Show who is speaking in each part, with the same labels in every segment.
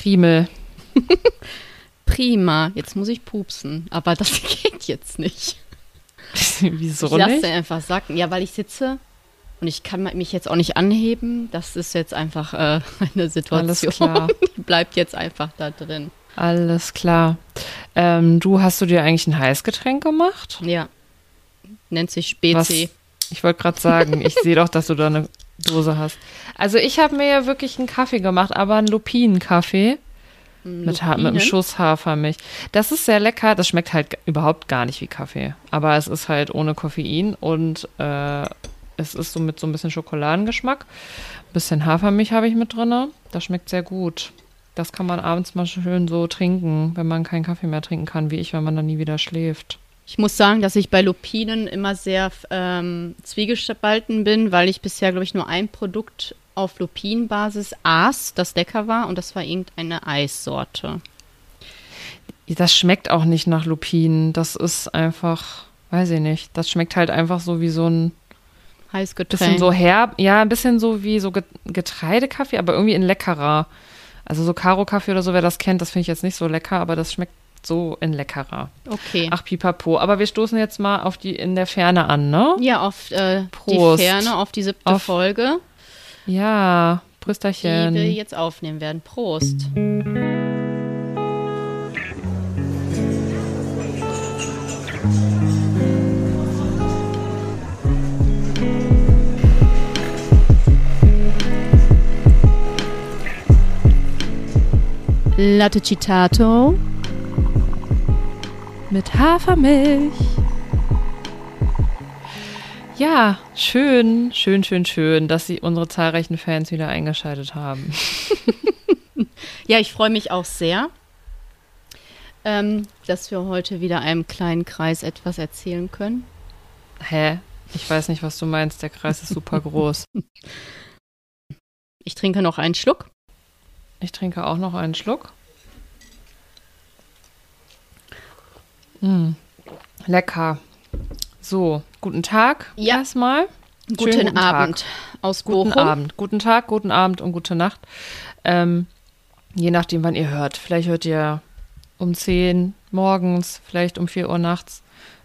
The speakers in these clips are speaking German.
Speaker 1: Primel.
Speaker 2: Prima. Jetzt muss ich pupsen. Aber das geht jetzt nicht.
Speaker 1: Wieso
Speaker 2: ich lasse
Speaker 1: nicht?
Speaker 2: einfach sacken. Ja, weil ich sitze und ich kann mich jetzt auch nicht anheben. Das ist jetzt einfach äh, eine Situation.
Speaker 1: klar.
Speaker 2: Die bleibt jetzt einfach da drin.
Speaker 1: Alles klar. Ähm, du, hast du dir eigentlich ein Heißgetränk gemacht?
Speaker 2: Ja. Nennt sich
Speaker 1: Was?
Speaker 2: Spezi.
Speaker 1: Ich wollte gerade sagen, ich sehe doch, dass du da eine Dose hast. Also ich habe mir ja wirklich einen Kaffee gemacht, aber einen Lupinenkaffee mit, mit einem? Schuss Hafermilch. Das ist sehr lecker. Das schmeckt halt überhaupt gar nicht wie Kaffee. Aber es ist halt ohne Koffein und äh, es ist so mit so ein bisschen Schokoladengeschmack. Ein bisschen Hafermilch habe ich mit drin. Das schmeckt sehr gut. Das kann man abends mal schön so trinken, wenn man keinen Kaffee mehr trinken kann, wie ich, wenn man dann nie wieder schläft.
Speaker 2: Ich muss sagen, dass ich bei Lupinen immer sehr ähm, zwiegespalten bin, weil ich bisher, glaube ich, nur ein Produkt auf Lupinenbasis aß, das lecker war, und das war irgendeine Eissorte.
Speaker 1: Das schmeckt auch nicht nach Lupinen. Das ist einfach, weiß ich nicht. Das schmeckt halt einfach so wie so ein
Speaker 2: Heißgetränk.
Speaker 1: bisschen so herb. Ja, ein bisschen so wie so Get- Getreidekaffee, aber irgendwie in leckerer. Also so Karo-Kaffee oder so, wer das kennt, das finde ich jetzt nicht so lecker, aber das schmeckt so in leckerer.
Speaker 2: Okay.
Speaker 1: Ach, pipapo. Aber wir stoßen jetzt mal auf die in der Ferne an, ne?
Speaker 2: ja, auf äh, die
Speaker 1: Prost.
Speaker 2: Ferne, auf die siebte
Speaker 1: Auf-
Speaker 2: Folge,
Speaker 1: Ja,
Speaker 2: die
Speaker 1: Prösterchen.
Speaker 2: wir jetzt aufnehmen werden. Prost. Latte Citato.
Speaker 1: Mit Hafermilch. Ja, schön, schön, schön, schön, dass Sie unsere zahlreichen Fans wieder eingeschaltet haben.
Speaker 2: Ja, ich freue mich auch sehr, ähm, dass wir heute wieder einem kleinen Kreis etwas erzählen können.
Speaker 1: Hä? Ich weiß nicht, was du meinst. Der Kreis ist super groß.
Speaker 2: Ich trinke noch einen Schluck.
Speaker 1: Ich trinke auch noch einen Schluck. Mm, lecker. So, guten Tag
Speaker 2: Ja.
Speaker 1: erstmal.
Speaker 2: Guten,
Speaker 1: Schönen guten Tag.
Speaker 2: Abend aus
Speaker 1: Guten
Speaker 2: Bochum.
Speaker 1: Abend. Guten Tag, guten Abend und gute Nacht. Ähm, je nachdem, wann ihr hört. Vielleicht hört ihr um 10 morgens, vielleicht um 4 Uhr nachts.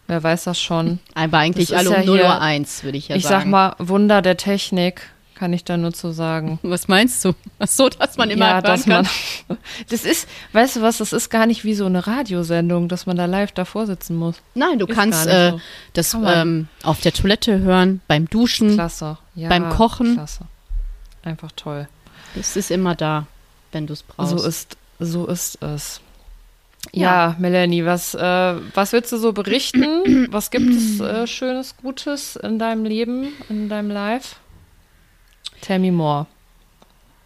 Speaker 1: Wer weiß das schon.
Speaker 2: Aber eigentlich
Speaker 1: Das
Speaker 2: alle um
Speaker 1: ja
Speaker 2: 0
Speaker 1: hier-
Speaker 2: Uhr 1, würde ich ja
Speaker 1: ich
Speaker 2: sagen.
Speaker 1: sag mal, Wunder der Technik, kann ich da nur zu sagen.
Speaker 2: Was meinst du? Ach so, dass man immer
Speaker 1: ja,
Speaker 2: hören
Speaker 1: dass
Speaker 2: kann.
Speaker 1: man. Das ist, weißt du was, das ist gar nicht wie so eine Radiosendung, dass man da live davor sitzen muss.
Speaker 2: Nein, du
Speaker 1: Ist
Speaker 2: kannst äh,
Speaker 1: nicht
Speaker 2: das
Speaker 1: Kann
Speaker 2: ähm, auf der Toilette hören, beim Duschen.
Speaker 1: Klasse. Ja,
Speaker 2: Beim Kochen.
Speaker 1: Klasse. Einfach toll.
Speaker 2: Es ist immer da, wenn du es brauchst.
Speaker 1: So ist, so ist es.
Speaker 2: Ja.
Speaker 1: Ja, Melanie, was, äh, was willst du so berichten? was gibt es äh, Schönes, Gutes in deinem Leben, in deinem Life? Tell me more.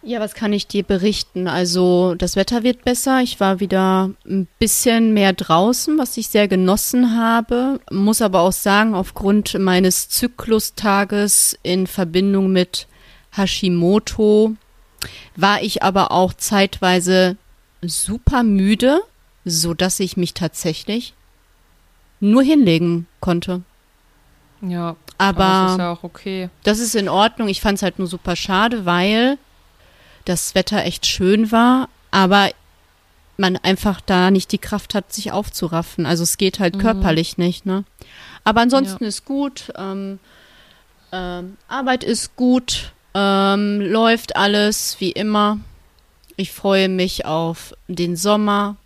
Speaker 2: Ja, was kann ich dir berichten? Also, das Wetter wird besser. Ich war wieder ein bisschen mehr draußen, was ich sehr genossen habe. Muss aber auch sagen, aufgrund meines Zyklustages in Verbindung mit Hashimoto war ich aber auch zeitweise super müde, so dass ich mich tatsächlich nur hinlegen konnte.
Speaker 1: Ja,
Speaker 2: Aber
Speaker 1: das ist ja auch okay.
Speaker 2: das ist in Ordnung. Ich fand es halt nur super schade, weil das Wetter echt schön war, aber man einfach da nicht die Kraft hat, sich aufzuraffen. Also es geht halt körperlich nicht, ne? Aber ansonsten ist gut. Ähm, ähm, Arbeit ist gut. Ähm, läuft alles wie immer. Ich freue mich auf den Sommer.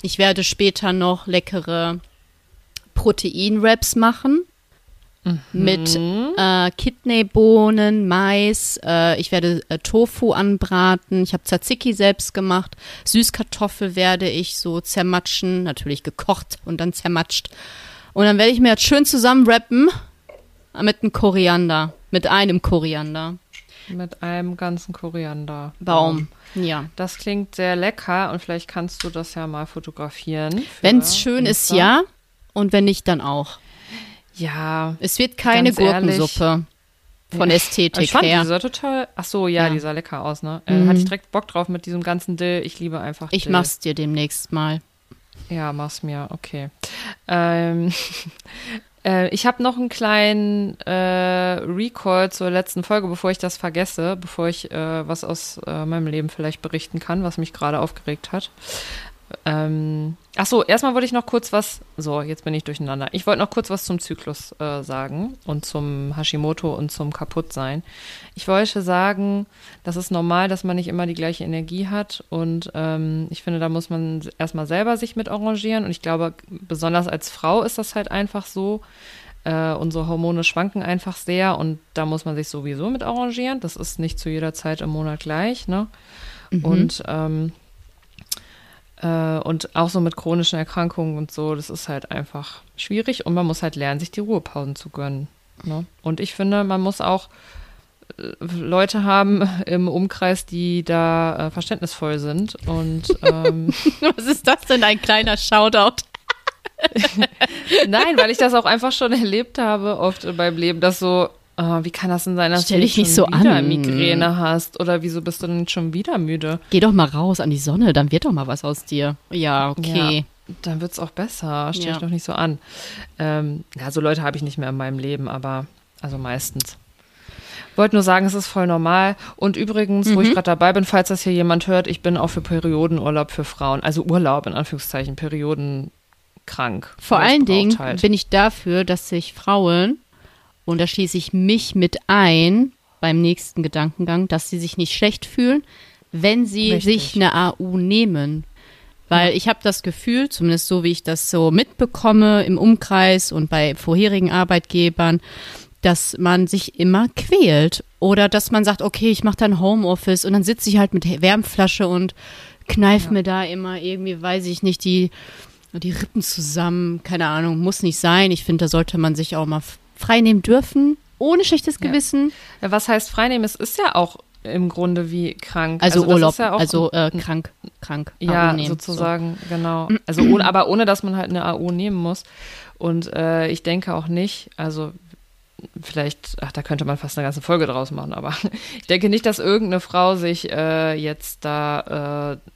Speaker 2: Ich werde später noch leckere Protein-Wraps machen mit äh, Kidneybohnen, Mais. Äh, ich werde äh, Tofu anbraten. Ich habe Tzatziki selbst gemacht. Süßkartoffel werde ich so zermatschen, natürlich gekocht und dann zermatscht. Und dann werde ich mir das schön zusammenwrappen mit einem Koriander, mit einem Koriander.
Speaker 1: Mit einem ganzen Koriander.
Speaker 2: Baum. Ja.
Speaker 1: Das klingt sehr lecker und vielleicht kannst du das ja mal fotografieren.
Speaker 2: Wenn es schön ist,
Speaker 1: Insta.
Speaker 2: ja. Und wenn nicht, dann auch.
Speaker 1: Ja.
Speaker 2: Es wird keine
Speaker 1: Ganz ehrlich.
Speaker 2: Gurkensuppe von
Speaker 1: Ich
Speaker 2: Ästhetik
Speaker 1: fand,
Speaker 2: her.
Speaker 1: die sah total. Ach so, ja,
Speaker 2: Ja.
Speaker 1: die sah lecker aus, ne?
Speaker 2: Mhm.
Speaker 1: Äh, hatte ich direkt Bock drauf mit diesem ganzen Dill. Ich liebe einfach
Speaker 2: Ich
Speaker 1: Dill.
Speaker 2: mach's dir demnächst mal.
Speaker 1: Ja, mach's mir, okay. Ähm, Äh, ich habe noch einen kleinen äh, Recall zur letzten Folge, bevor ich das vergesse, bevor ich äh, was aus äh, meinem Leben vielleicht berichten kann, was mich gerade aufgeregt hat. Ähm, ach so, erstmal wollte ich noch kurz was. So, jetzt bin ich durcheinander. Ich wollte noch kurz was zum Zyklus äh, sagen und zum Hashimoto und zum Kaputtsein. Ich wollte sagen, das ist normal, dass man nicht immer die gleiche Energie hat und ähm, ich finde, da muss man erstmal selber sich mit arrangieren und ich glaube, besonders als Frau ist das halt einfach so. Äh, unsere Hormone schwanken einfach sehr und da muss man sich sowieso mit arrangieren. Das ist nicht zu jeder Zeit im Monat gleich, ne? Mhm. Und ähm, äh, und auch so mit chronischen Erkrankungen und so, das ist halt einfach schwierig und man muss halt lernen, sich die Ruhepausen zu gönnen. Ne? Und ich finde, man muss auch äh, Leute haben im Umkreis, die da äh, verständnisvoll sind. Und ähm,
Speaker 2: was ist das denn ein kleiner Shoutout?
Speaker 1: Nein, weil ich das auch einfach schon erlebt habe, oft beim Leben, dass so Oh, wie kann das denn sein, dass
Speaker 2: Stell du dich nicht
Speaker 1: so
Speaker 2: wieder
Speaker 1: an. Migräne hast? Oder wieso bist du denn schon wieder müde?
Speaker 2: Geh doch mal raus an die Sonne, dann wird doch mal was aus dir. Ja, okay.
Speaker 1: Ja, dann wird es auch besser. Stell ja. dich doch nicht so an. Ähm, ja, so Leute habe ich nicht mehr in meinem Leben, aber also meistens. Wollte nur sagen, es ist voll normal. Und übrigens, mhm. wo ich mhm. gerade dabei bin, falls das hier jemand hört, ich bin auch für Periodenurlaub für Frauen. Also Urlaub in Anführungszeichen, Perioden krank.
Speaker 2: Vor allen Dingen halt. bin ich dafür, dass sich Frauen und da schließe ich mich mit ein beim nächsten Gedankengang, dass sie sich nicht schlecht fühlen, wenn sie Richtig. sich eine AU nehmen. Weil ja. ich habe das Gefühl, zumindest so wie ich das so mitbekomme im Umkreis und bei vorherigen Arbeitgebern, dass man sich immer quält. Oder dass man sagt, okay, ich mache dann Homeoffice und dann sitze ich halt mit Wärmflasche und kneif ja. mir da immer irgendwie, weiß ich nicht, die, die Rippen zusammen. Keine Ahnung, muss nicht sein. Ich finde, da sollte man sich auch mal freinehmen dürfen, ohne schlechtes Gewissen.
Speaker 1: Ja. Was heißt freinehmen? Es ist ja auch im Grunde wie krank.
Speaker 2: Also, also Urlaub, ja also äh, krank, krank.
Speaker 1: Ja, nehmen, sozusagen, so. genau. Also ohne, aber ohne, dass man halt eine AU nehmen muss. Und äh, ich denke auch nicht, also vielleicht, ach, da könnte man fast eine ganze Folge draus machen, aber ich denke nicht, dass irgendeine Frau sich äh, jetzt da, äh,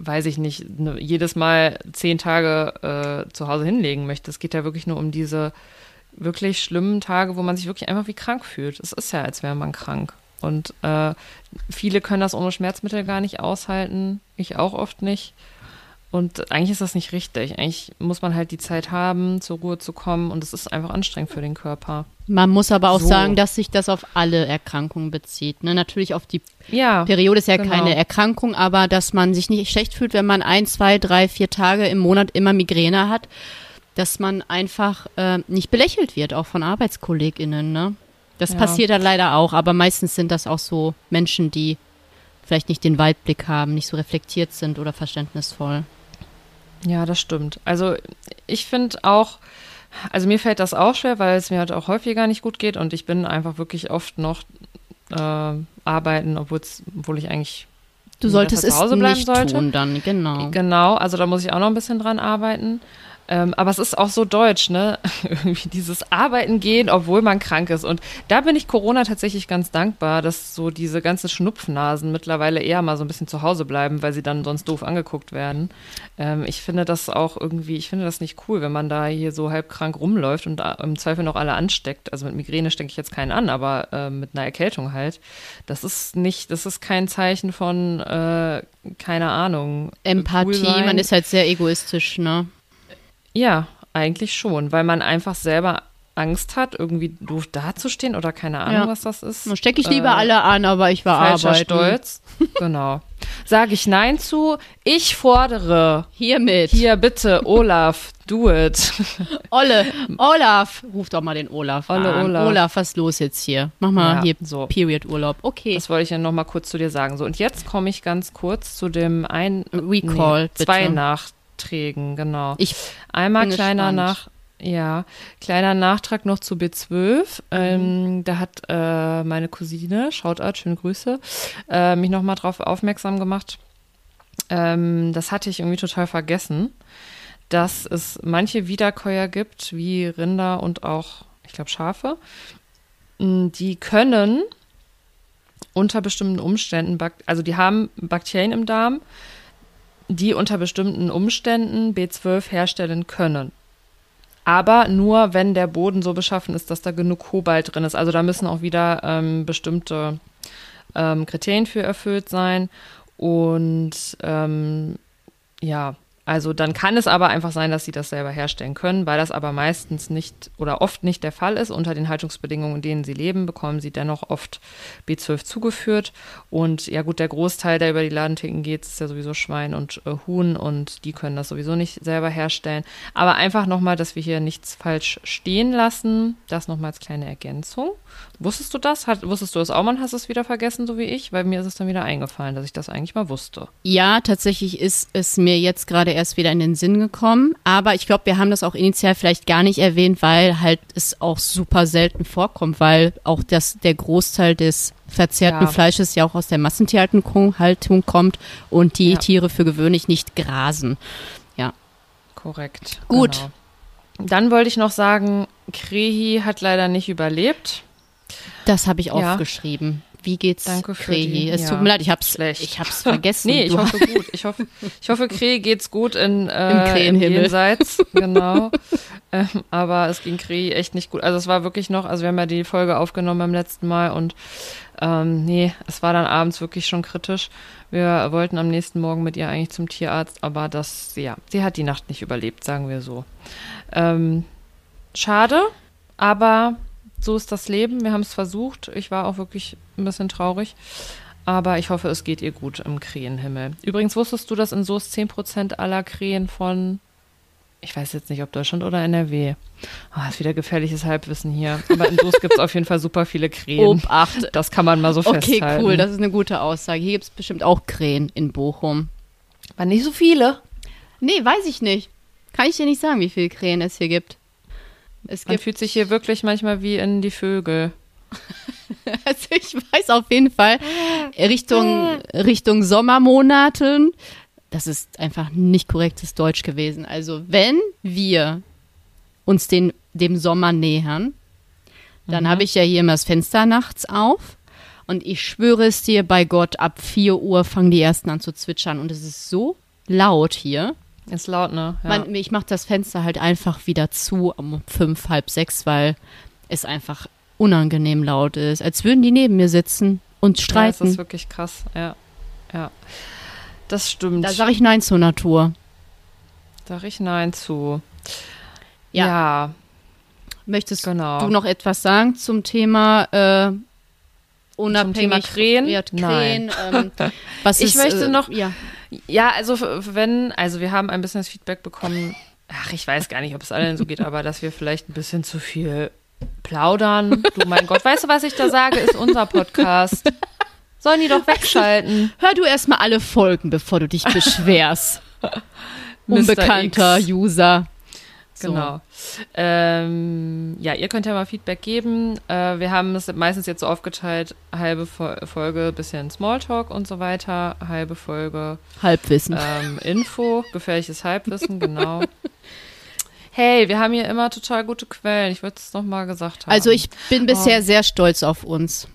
Speaker 1: weiß ich nicht, ne, jedes Mal zehn Tage äh, zu Hause hinlegen möchte. Es geht ja wirklich nur um diese wirklich schlimmen Tage, wo man sich wirklich einfach wie krank fühlt. Es ist ja, als wäre man krank. Und äh, viele können das ohne Schmerzmittel gar nicht aushalten. Ich auch oft nicht. Und eigentlich ist das nicht richtig. Eigentlich muss man halt die Zeit haben, zur Ruhe zu kommen. Und es ist einfach anstrengend für den Körper.
Speaker 2: Man muss aber auch so. sagen, dass sich das auf alle Erkrankungen bezieht. Ne? Natürlich auf die ja, Periode ist ja genau. keine Erkrankung, aber dass man sich nicht schlecht fühlt, wenn man ein, zwei, drei, vier Tage im Monat immer Migräne hat dass man einfach äh, nicht belächelt wird, auch von ArbeitskollegInnen. Ne? Das ja. passiert dann leider auch, aber meistens sind das auch so Menschen, die vielleicht nicht den Weitblick haben, nicht so reflektiert sind oder verständnisvoll.
Speaker 1: Ja, das stimmt. Also ich finde auch, also mir fällt das auch schwer, weil es mir halt auch häufiger nicht gut geht und ich bin einfach wirklich oft noch äh, arbeiten, obwohl ich eigentlich
Speaker 2: Du solltest es nicht sollte. tun dann, genau.
Speaker 1: Genau, also da muss ich auch noch ein bisschen dran arbeiten. Ähm, aber es ist auch so deutsch, ne? Irgendwie dieses Arbeiten gehen, obwohl man krank ist. Und da bin ich Corona tatsächlich ganz dankbar, dass so diese ganzen Schnupfnasen mittlerweile eher mal so ein bisschen zu Hause bleiben, weil sie dann sonst doof angeguckt werden. Ähm, ich finde das auch irgendwie, ich finde das nicht cool, wenn man da hier so halb krank rumläuft und im Zweifel noch alle ansteckt. Also mit Migräne stecke ich jetzt keinen an, aber äh, mit einer Erkältung halt. Das ist nicht, das ist kein Zeichen von, äh, keine Ahnung.
Speaker 2: Empathie, cool man ist halt sehr egoistisch, ne?
Speaker 1: Ja, eigentlich schon, weil man einfach selber Angst hat, irgendwie doof dazustehen oder keine Ahnung, ja. was das ist.
Speaker 2: Dann stecke ich lieber äh, alle an, aber ich war falscher arbeiten.
Speaker 1: Stolz. genau. Sage ich Nein zu. Ich fordere.
Speaker 2: Hiermit.
Speaker 1: Hier bitte, Olaf, do it.
Speaker 2: Olle, Olaf, ruf doch mal den Olaf Olle, an. Olaf. Olaf, was ist los jetzt hier? Mach mal ja, hier so. Period-Urlaub. Okay.
Speaker 1: Das wollte ich ja noch mal kurz zu dir sagen. So, und jetzt komme ich ganz kurz zu dem ein
Speaker 2: Recall,
Speaker 1: nee, zwei bitte. nach Nachträgen, genau. Ich Einmal kleiner nach, ja, kleiner Nachtrag noch zu B12. Mhm. Ähm, da hat äh, meine Cousine, Shoutout, schöne Grüße, äh, mich nochmal drauf aufmerksam gemacht. Ähm, das hatte ich irgendwie total vergessen, dass es manche Wiederkäuer gibt, wie Rinder und auch, ich glaube, Schafe. Die können unter bestimmten Umständen, also die haben Bakterien im Darm, die unter bestimmten Umständen B12 herstellen können. Aber nur, wenn der Boden so beschaffen ist, dass da genug Kobalt drin ist. Also da müssen auch wieder ähm, bestimmte ähm, Kriterien für erfüllt sein. Und ähm, ja, also dann kann es aber einfach sein, dass sie das selber herstellen können, weil das aber meistens nicht oder oft nicht der Fall ist. Unter den Haltungsbedingungen, in denen sie leben, bekommen sie dennoch oft B12 zugeführt. Und ja gut, der Großteil, der über die Ladentheken geht, ist ja sowieso Schwein und äh, Huhn und die können das sowieso nicht selber herstellen. Aber einfach nochmal, dass wir hier nichts falsch stehen lassen. Das nochmal als kleine Ergänzung. Wusstest du das? Hat, wusstest du es auch mal und hast es wieder vergessen, so wie ich? Weil mir ist es dann wieder eingefallen, dass ich das eigentlich mal wusste.
Speaker 2: Ja, tatsächlich ist es mir jetzt gerade erst wieder in den Sinn gekommen. Aber ich glaube, wir haben das auch initial vielleicht gar nicht erwähnt, weil halt es auch super selten vorkommt, weil auch das, der Großteil des verzehrten ja. Fleisches ja auch aus der Massentierhaltung kommt und die ja. Tiere für gewöhnlich nicht grasen. Ja.
Speaker 1: Korrekt.
Speaker 2: Gut.
Speaker 1: Genau. Dann wollte ich noch sagen, Krehi hat leider nicht überlebt.
Speaker 2: Das habe ich aufgeschrieben. Wie geht's
Speaker 1: Danke für Krehi?
Speaker 2: Die, es ja. tut mir leid, ich hab's, Schlecht. ich hab's vergessen.
Speaker 1: nee, ich
Speaker 2: du
Speaker 1: hoffe gut. Ich hoffe, ich hoffe Krehi geht's gut in, äh,
Speaker 2: Im Krähenhimmel.
Speaker 1: Jenseits. Genau. ähm, aber es ging Krehi echt nicht gut. Also es war wirklich noch, also wir haben ja die Folge aufgenommen beim letzten Mal und ähm, nee, es war dann abends wirklich schon kritisch. Wir wollten am nächsten Morgen mit ihr eigentlich zum Tierarzt, aber das, ja, sie hat die Nacht nicht überlebt, sagen wir so. Ähm, schade, aber so ist das Leben. Wir haben es versucht. Ich war auch wirklich ein bisschen traurig. Aber ich hoffe, es geht ihr gut im Krähenhimmel. Übrigens wusstest du, dass in Soest 10% aller Krähen von, ich weiß jetzt nicht, ob Deutschland oder NRW. Oh, ah, ist wieder gefährliches Halbwissen hier. Aber in Soest gibt es auf jeden Fall super viele Krähen.
Speaker 2: Obacht.
Speaker 1: Das kann man mal so okay, festhalten.
Speaker 2: Okay, cool. Das ist eine gute Aussage. Hier gibt es bestimmt auch Krähen in Bochum.
Speaker 1: Aber nicht so viele.
Speaker 2: Nee, weiß ich nicht. Kann ich dir nicht sagen, wie viele Krähen es hier gibt.
Speaker 1: Es Man fühlt sich hier wirklich manchmal wie in die Vögel.
Speaker 2: also ich weiß auf jeden Fall Richtung, Richtung Sommermonaten. Das ist einfach nicht korrektes Deutsch gewesen. Also wenn wir uns den, dem Sommer nähern, dann mhm. habe ich ja hier immer das Fenster nachts auf. Und ich schwöre es dir bei Gott, ab 4 Uhr fangen die ersten an zu zwitschern. Und es ist so laut hier.
Speaker 1: Ist laut, ne?
Speaker 2: Ja. Man, ich mache das Fenster halt einfach wieder zu um fünf, halb sechs, weil es einfach unangenehm laut ist. Als würden die neben mir sitzen und streiten. Ja,
Speaker 1: das ist wirklich krass, ja. Ja. Das stimmt.
Speaker 2: Da sage ich Nein zur Natur.
Speaker 1: Sag ich Nein zu.
Speaker 2: Ja. ja. Möchtest genau. du noch etwas sagen zum Thema äh, unabhängig
Speaker 1: zum Thema Krähen?
Speaker 2: Krähen ähm,
Speaker 1: was ich ist, möchte äh, noch, ja. Ja, also wenn, also wir haben ein bisschen das Feedback bekommen, ach, ich weiß gar nicht, ob es allen so geht, aber dass wir vielleicht ein bisschen zu viel plaudern. Du mein Gott, weißt du, was ich da sage, ist unser Podcast. Sollen die doch wegschalten.
Speaker 2: Hör du erstmal alle Folgen, bevor du dich beschwerst. Unbekannter User.
Speaker 1: So. Genau. Ähm, ja, ihr könnt ja mal Feedback geben. Äh, wir haben es meistens jetzt so aufgeteilt, halbe Folge bisschen Smalltalk und so weiter, halbe Folge
Speaker 2: Halbwissen.
Speaker 1: Ähm, Info, gefährliches Halbwissen, genau. hey, wir haben hier immer total gute Quellen. Ich würde es nochmal gesagt haben.
Speaker 2: Also ich bin bisher oh. sehr stolz auf uns.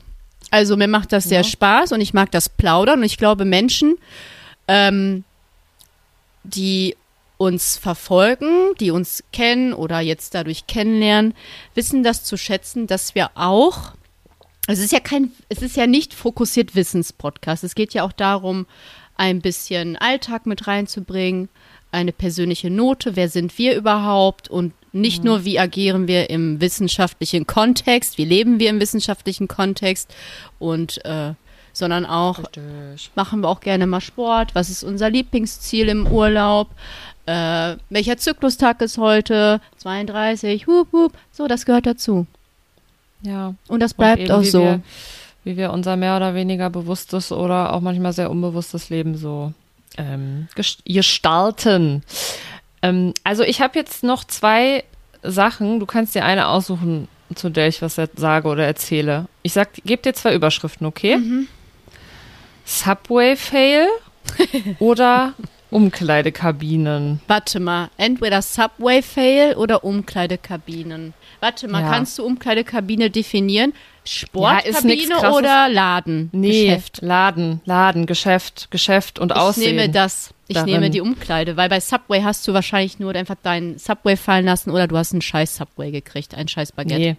Speaker 2: Also mir macht das sehr ja. Spaß und ich mag das Plaudern und ich glaube Menschen, ähm, die uns verfolgen, die uns kennen oder jetzt dadurch kennenlernen, wissen das zu schätzen, dass wir auch, es ist ja kein, es ist ja nicht fokussiert Wissenspodcast. Es geht ja auch darum, ein bisschen Alltag mit reinzubringen, eine persönliche Note, wer sind wir überhaupt und nicht mhm. nur, wie agieren wir im wissenschaftlichen Kontext, wie leben wir im wissenschaftlichen Kontext und äh, sondern auch Richtig. machen wir auch gerne mal Sport, was ist unser Lieblingsziel im Urlaub, äh, welcher Zyklustag ist heute? 32, hup, hup. So, das gehört dazu.
Speaker 1: Ja.
Speaker 2: Und das bleibt Und auch so.
Speaker 1: Wir, wie wir unser mehr oder weniger bewusstes oder auch manchmal sehr unbewusstes Leben so ähm, gestalten. Ähm, also ich habe jetzt noch zwei Sachen. Du kannst dir eine aussuchen, zu der ich was sage oder erzähle. Ich sag, gebe dir zwei Überschriften, okay? Mhm. Subway Fail oder Umkleidekabinen.
Speaker 2: Warte mal, entweder Subway-Fail oder Umkleidekabinen. Warte mal,
Speaker 1: Ja.
Speaker 2: kannst du Umkleidekabine definieren?
Speaker 1: Ja,
Speaker 2: Sportkabine
Speaker 1: Krasses.
Speaker 2: oder Laden?
Speaker 1: Nee,
Speaker 2: Geschäft.
Speaker 1: Laden, Laden, Geschäft, Geschäft und
Speaker 2: Ich
Speaker 1: Aussehen.
Speaker 2: nehme das. Ich
Speaker 1: darin.
Speaker 2: nehme die Umkleide, weil bei Subway hast du wahrscheinlich nur einfach deinen Subway fallen lassen oder du hast einen scheiß Subway gekriegt, ein scheiß Baguette.
Speaker 1: Nee.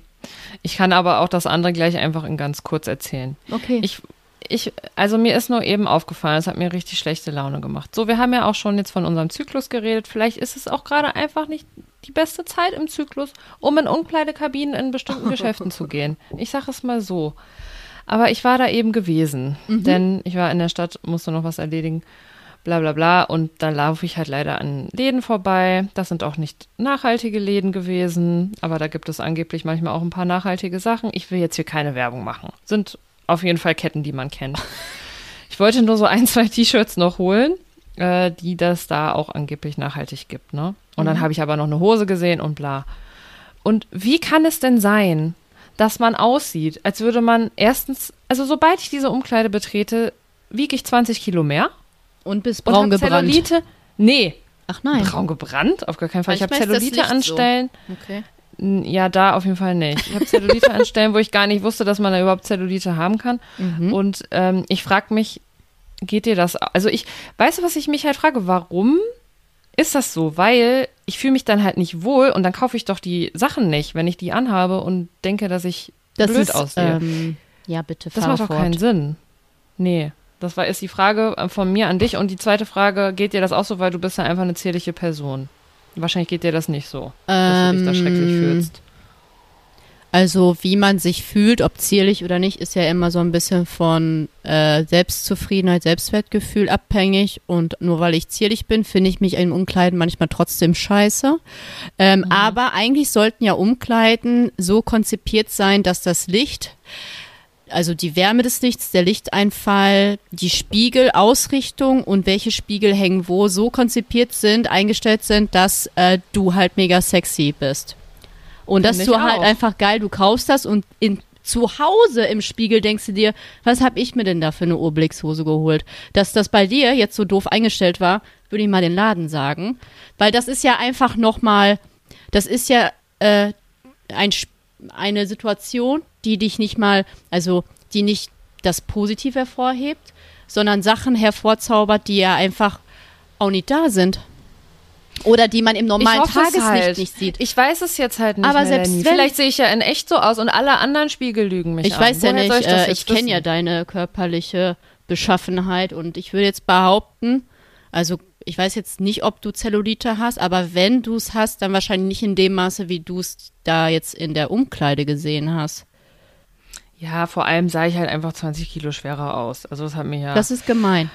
Speaker 1: Ich kann aber auch das andere gleich einfach in ganz kurz erzählen.
Speaker 2: Okay.
Speaker 1: Ich, ich, also mir ist nur eben aufgefallen, es hat mir richtig schlechte Laune gemacht. So, wir haben ja auch schon jetzt von unserem Zyklus geredet. Vielleicht ist es auch gerade einfach nicht die beste Zeit im Zyklus, um in Umkleidekabinen in bestimmten Geschäften zu gehen. Ich sage es mal so. Aber ich war da eben gewesen, denn ich war in der Stadt, musste noch was erledigen, bla bla bla. Und da laufe ich halt leider an Läden vorbei. Das sind auch nicht nachhaltige Läden gewesen, aber da gibt es angeblich manchmal auch ein paar nachhaltige Sachen. Ich will jetzt hier keine Werbung machen. Sind auf jeden Fall Ketten, die man kennt. Ich wollte nur so ein, zwei T-Shirts noch holen, äh, die das da auch angeblich nachhaltig gibt, ne? Und dann habe ich aber noch eine Hose gesehen und bla. Und wie kann es denn sein, dass man aussieht, als würde man erstens, also sobald ich diese Umkleide betrete, wiege ich 20 Kilo mehr
Speaker 2: und bist
Speaker 1: und
Speaker 2: braun
Speaker 1: hab
Speaker 2: gebrannt.
Speaker 1: Zellulite. Nee,
Speaker 2: Ach nein.
Speaker 1: braun gebrannt? Auf gar keinen Fall. Ich habe
Speaker 2: ist das
Speaker 1: Zellulite an
Speaker 2: Licht so. Okay.
Speaker 1: Ja, da auf jeden Fall nicht. Ich habe Zellulite an Stellen, wo ich gar nicht wusste, dass man da überhaupt Zellulite haben kann.
Speaker 2: Mhm.
Speaker 1: Und ähm, ich frage mich, geht dir das? Also ich, weißt du, was ich mich halt frage? Warum ist das so? Weil ich fühle mich dann halt nicht wohl und dann kaufe ich doch die Sachen nicht, wenn ich die anhabe und denke, dass ich
Speaker 2: Das
Speaker 1: blöd
Speaker 2: ist,
Speaker 1: aussehe.
Speaker 2: ähm, ja, bitte,
Speaker 1: das macht doch keinen Sinn. Nee. Das war ist die Frage äh, von mir an dich. Und die zweite Frage, geht dir das auch so, weil du bist ja einfach eine zierliche Person? Wahrscheinlich geht dir das nicht so, dass du dich da schrecklich
Speaker 2: Ähm,
Speaker 1: fühlst.
Speaker 2: Also wie man sich fühlt, ob zierlich oder nicht, ist ja immer so ein bisschen von äh, Selbstzufriedenheit, Selbstwertgefühl abhängig. Und nur weil ich zierlich bin, finde ich mich in Umkleiden manchmal trotzdem scheiße. Ähm, Aber eigentlich sollten ja Umkleiden so konzipiert sein, dass das Licht, also die Wärme des Lichts, der Lichteinfall, die Spiegelausrichtung und welche Spiegel hängen wo, so konzipiert sind, eingestellt sind, dass äh, du halt mega sexy bist. Und du
Speaker 1: ich
Speaker 2: halt einfach geil, du kaufst das und in, zu Hause im Spiegel denkst du dir, was habe ich mir denn da für eine Urblickshose geholt? Dass das bei dir jetzt so doof eingestellt war, würde ich mal den Laden sagen. Weil das ist ja einfach nochmal, das ist ja äh, ein, eine Situation, die dich nicht mal, also die nicht das Positiv hervorhebt, sondern Sachen hervorzaubert, die ja einfach auch nicht da sind. Oder die man im normalen
Speaker 1: hoffe
Speaker 2: Tageslicht
Speaker 1: halt.
Speaker 2: nicht sieht.
Speaker 1: Ich weiß es jetzt halt nicht,
Speaker 2: Aber
Speaker 1: Melanie.
Speaker 2: selbst wenn-
Speaker 1: Vielleicht sehe ich ja in echt so aus und alle anderen Spiegel lügen mich
Speaker 2: Ich
Speaker 1: an.
Speaker 2: weiß ja
Speaker 1: Woher
Speaker 2: nicht,
Speaker 1: soll ich, das
Speaker 2: äh,
Speaker 1: jetzt
Speaker 2: ich kenne ja deine körperliche Beschaffenheit und ich würde jetzt behaupten, also ich weiß jetzt nicht, ob du Zellulite hast, aber wenn du es hast, dann wahrscheinlich nicht in dem Maße, wie du es da jetzt in der Umkleide gesehen hast.
Speaker 1: Ja, vor allem sah ich halt einfach 20 Kilo schwerer aus. Also das hat mir ja.
Speaker 2: Das ist gemein.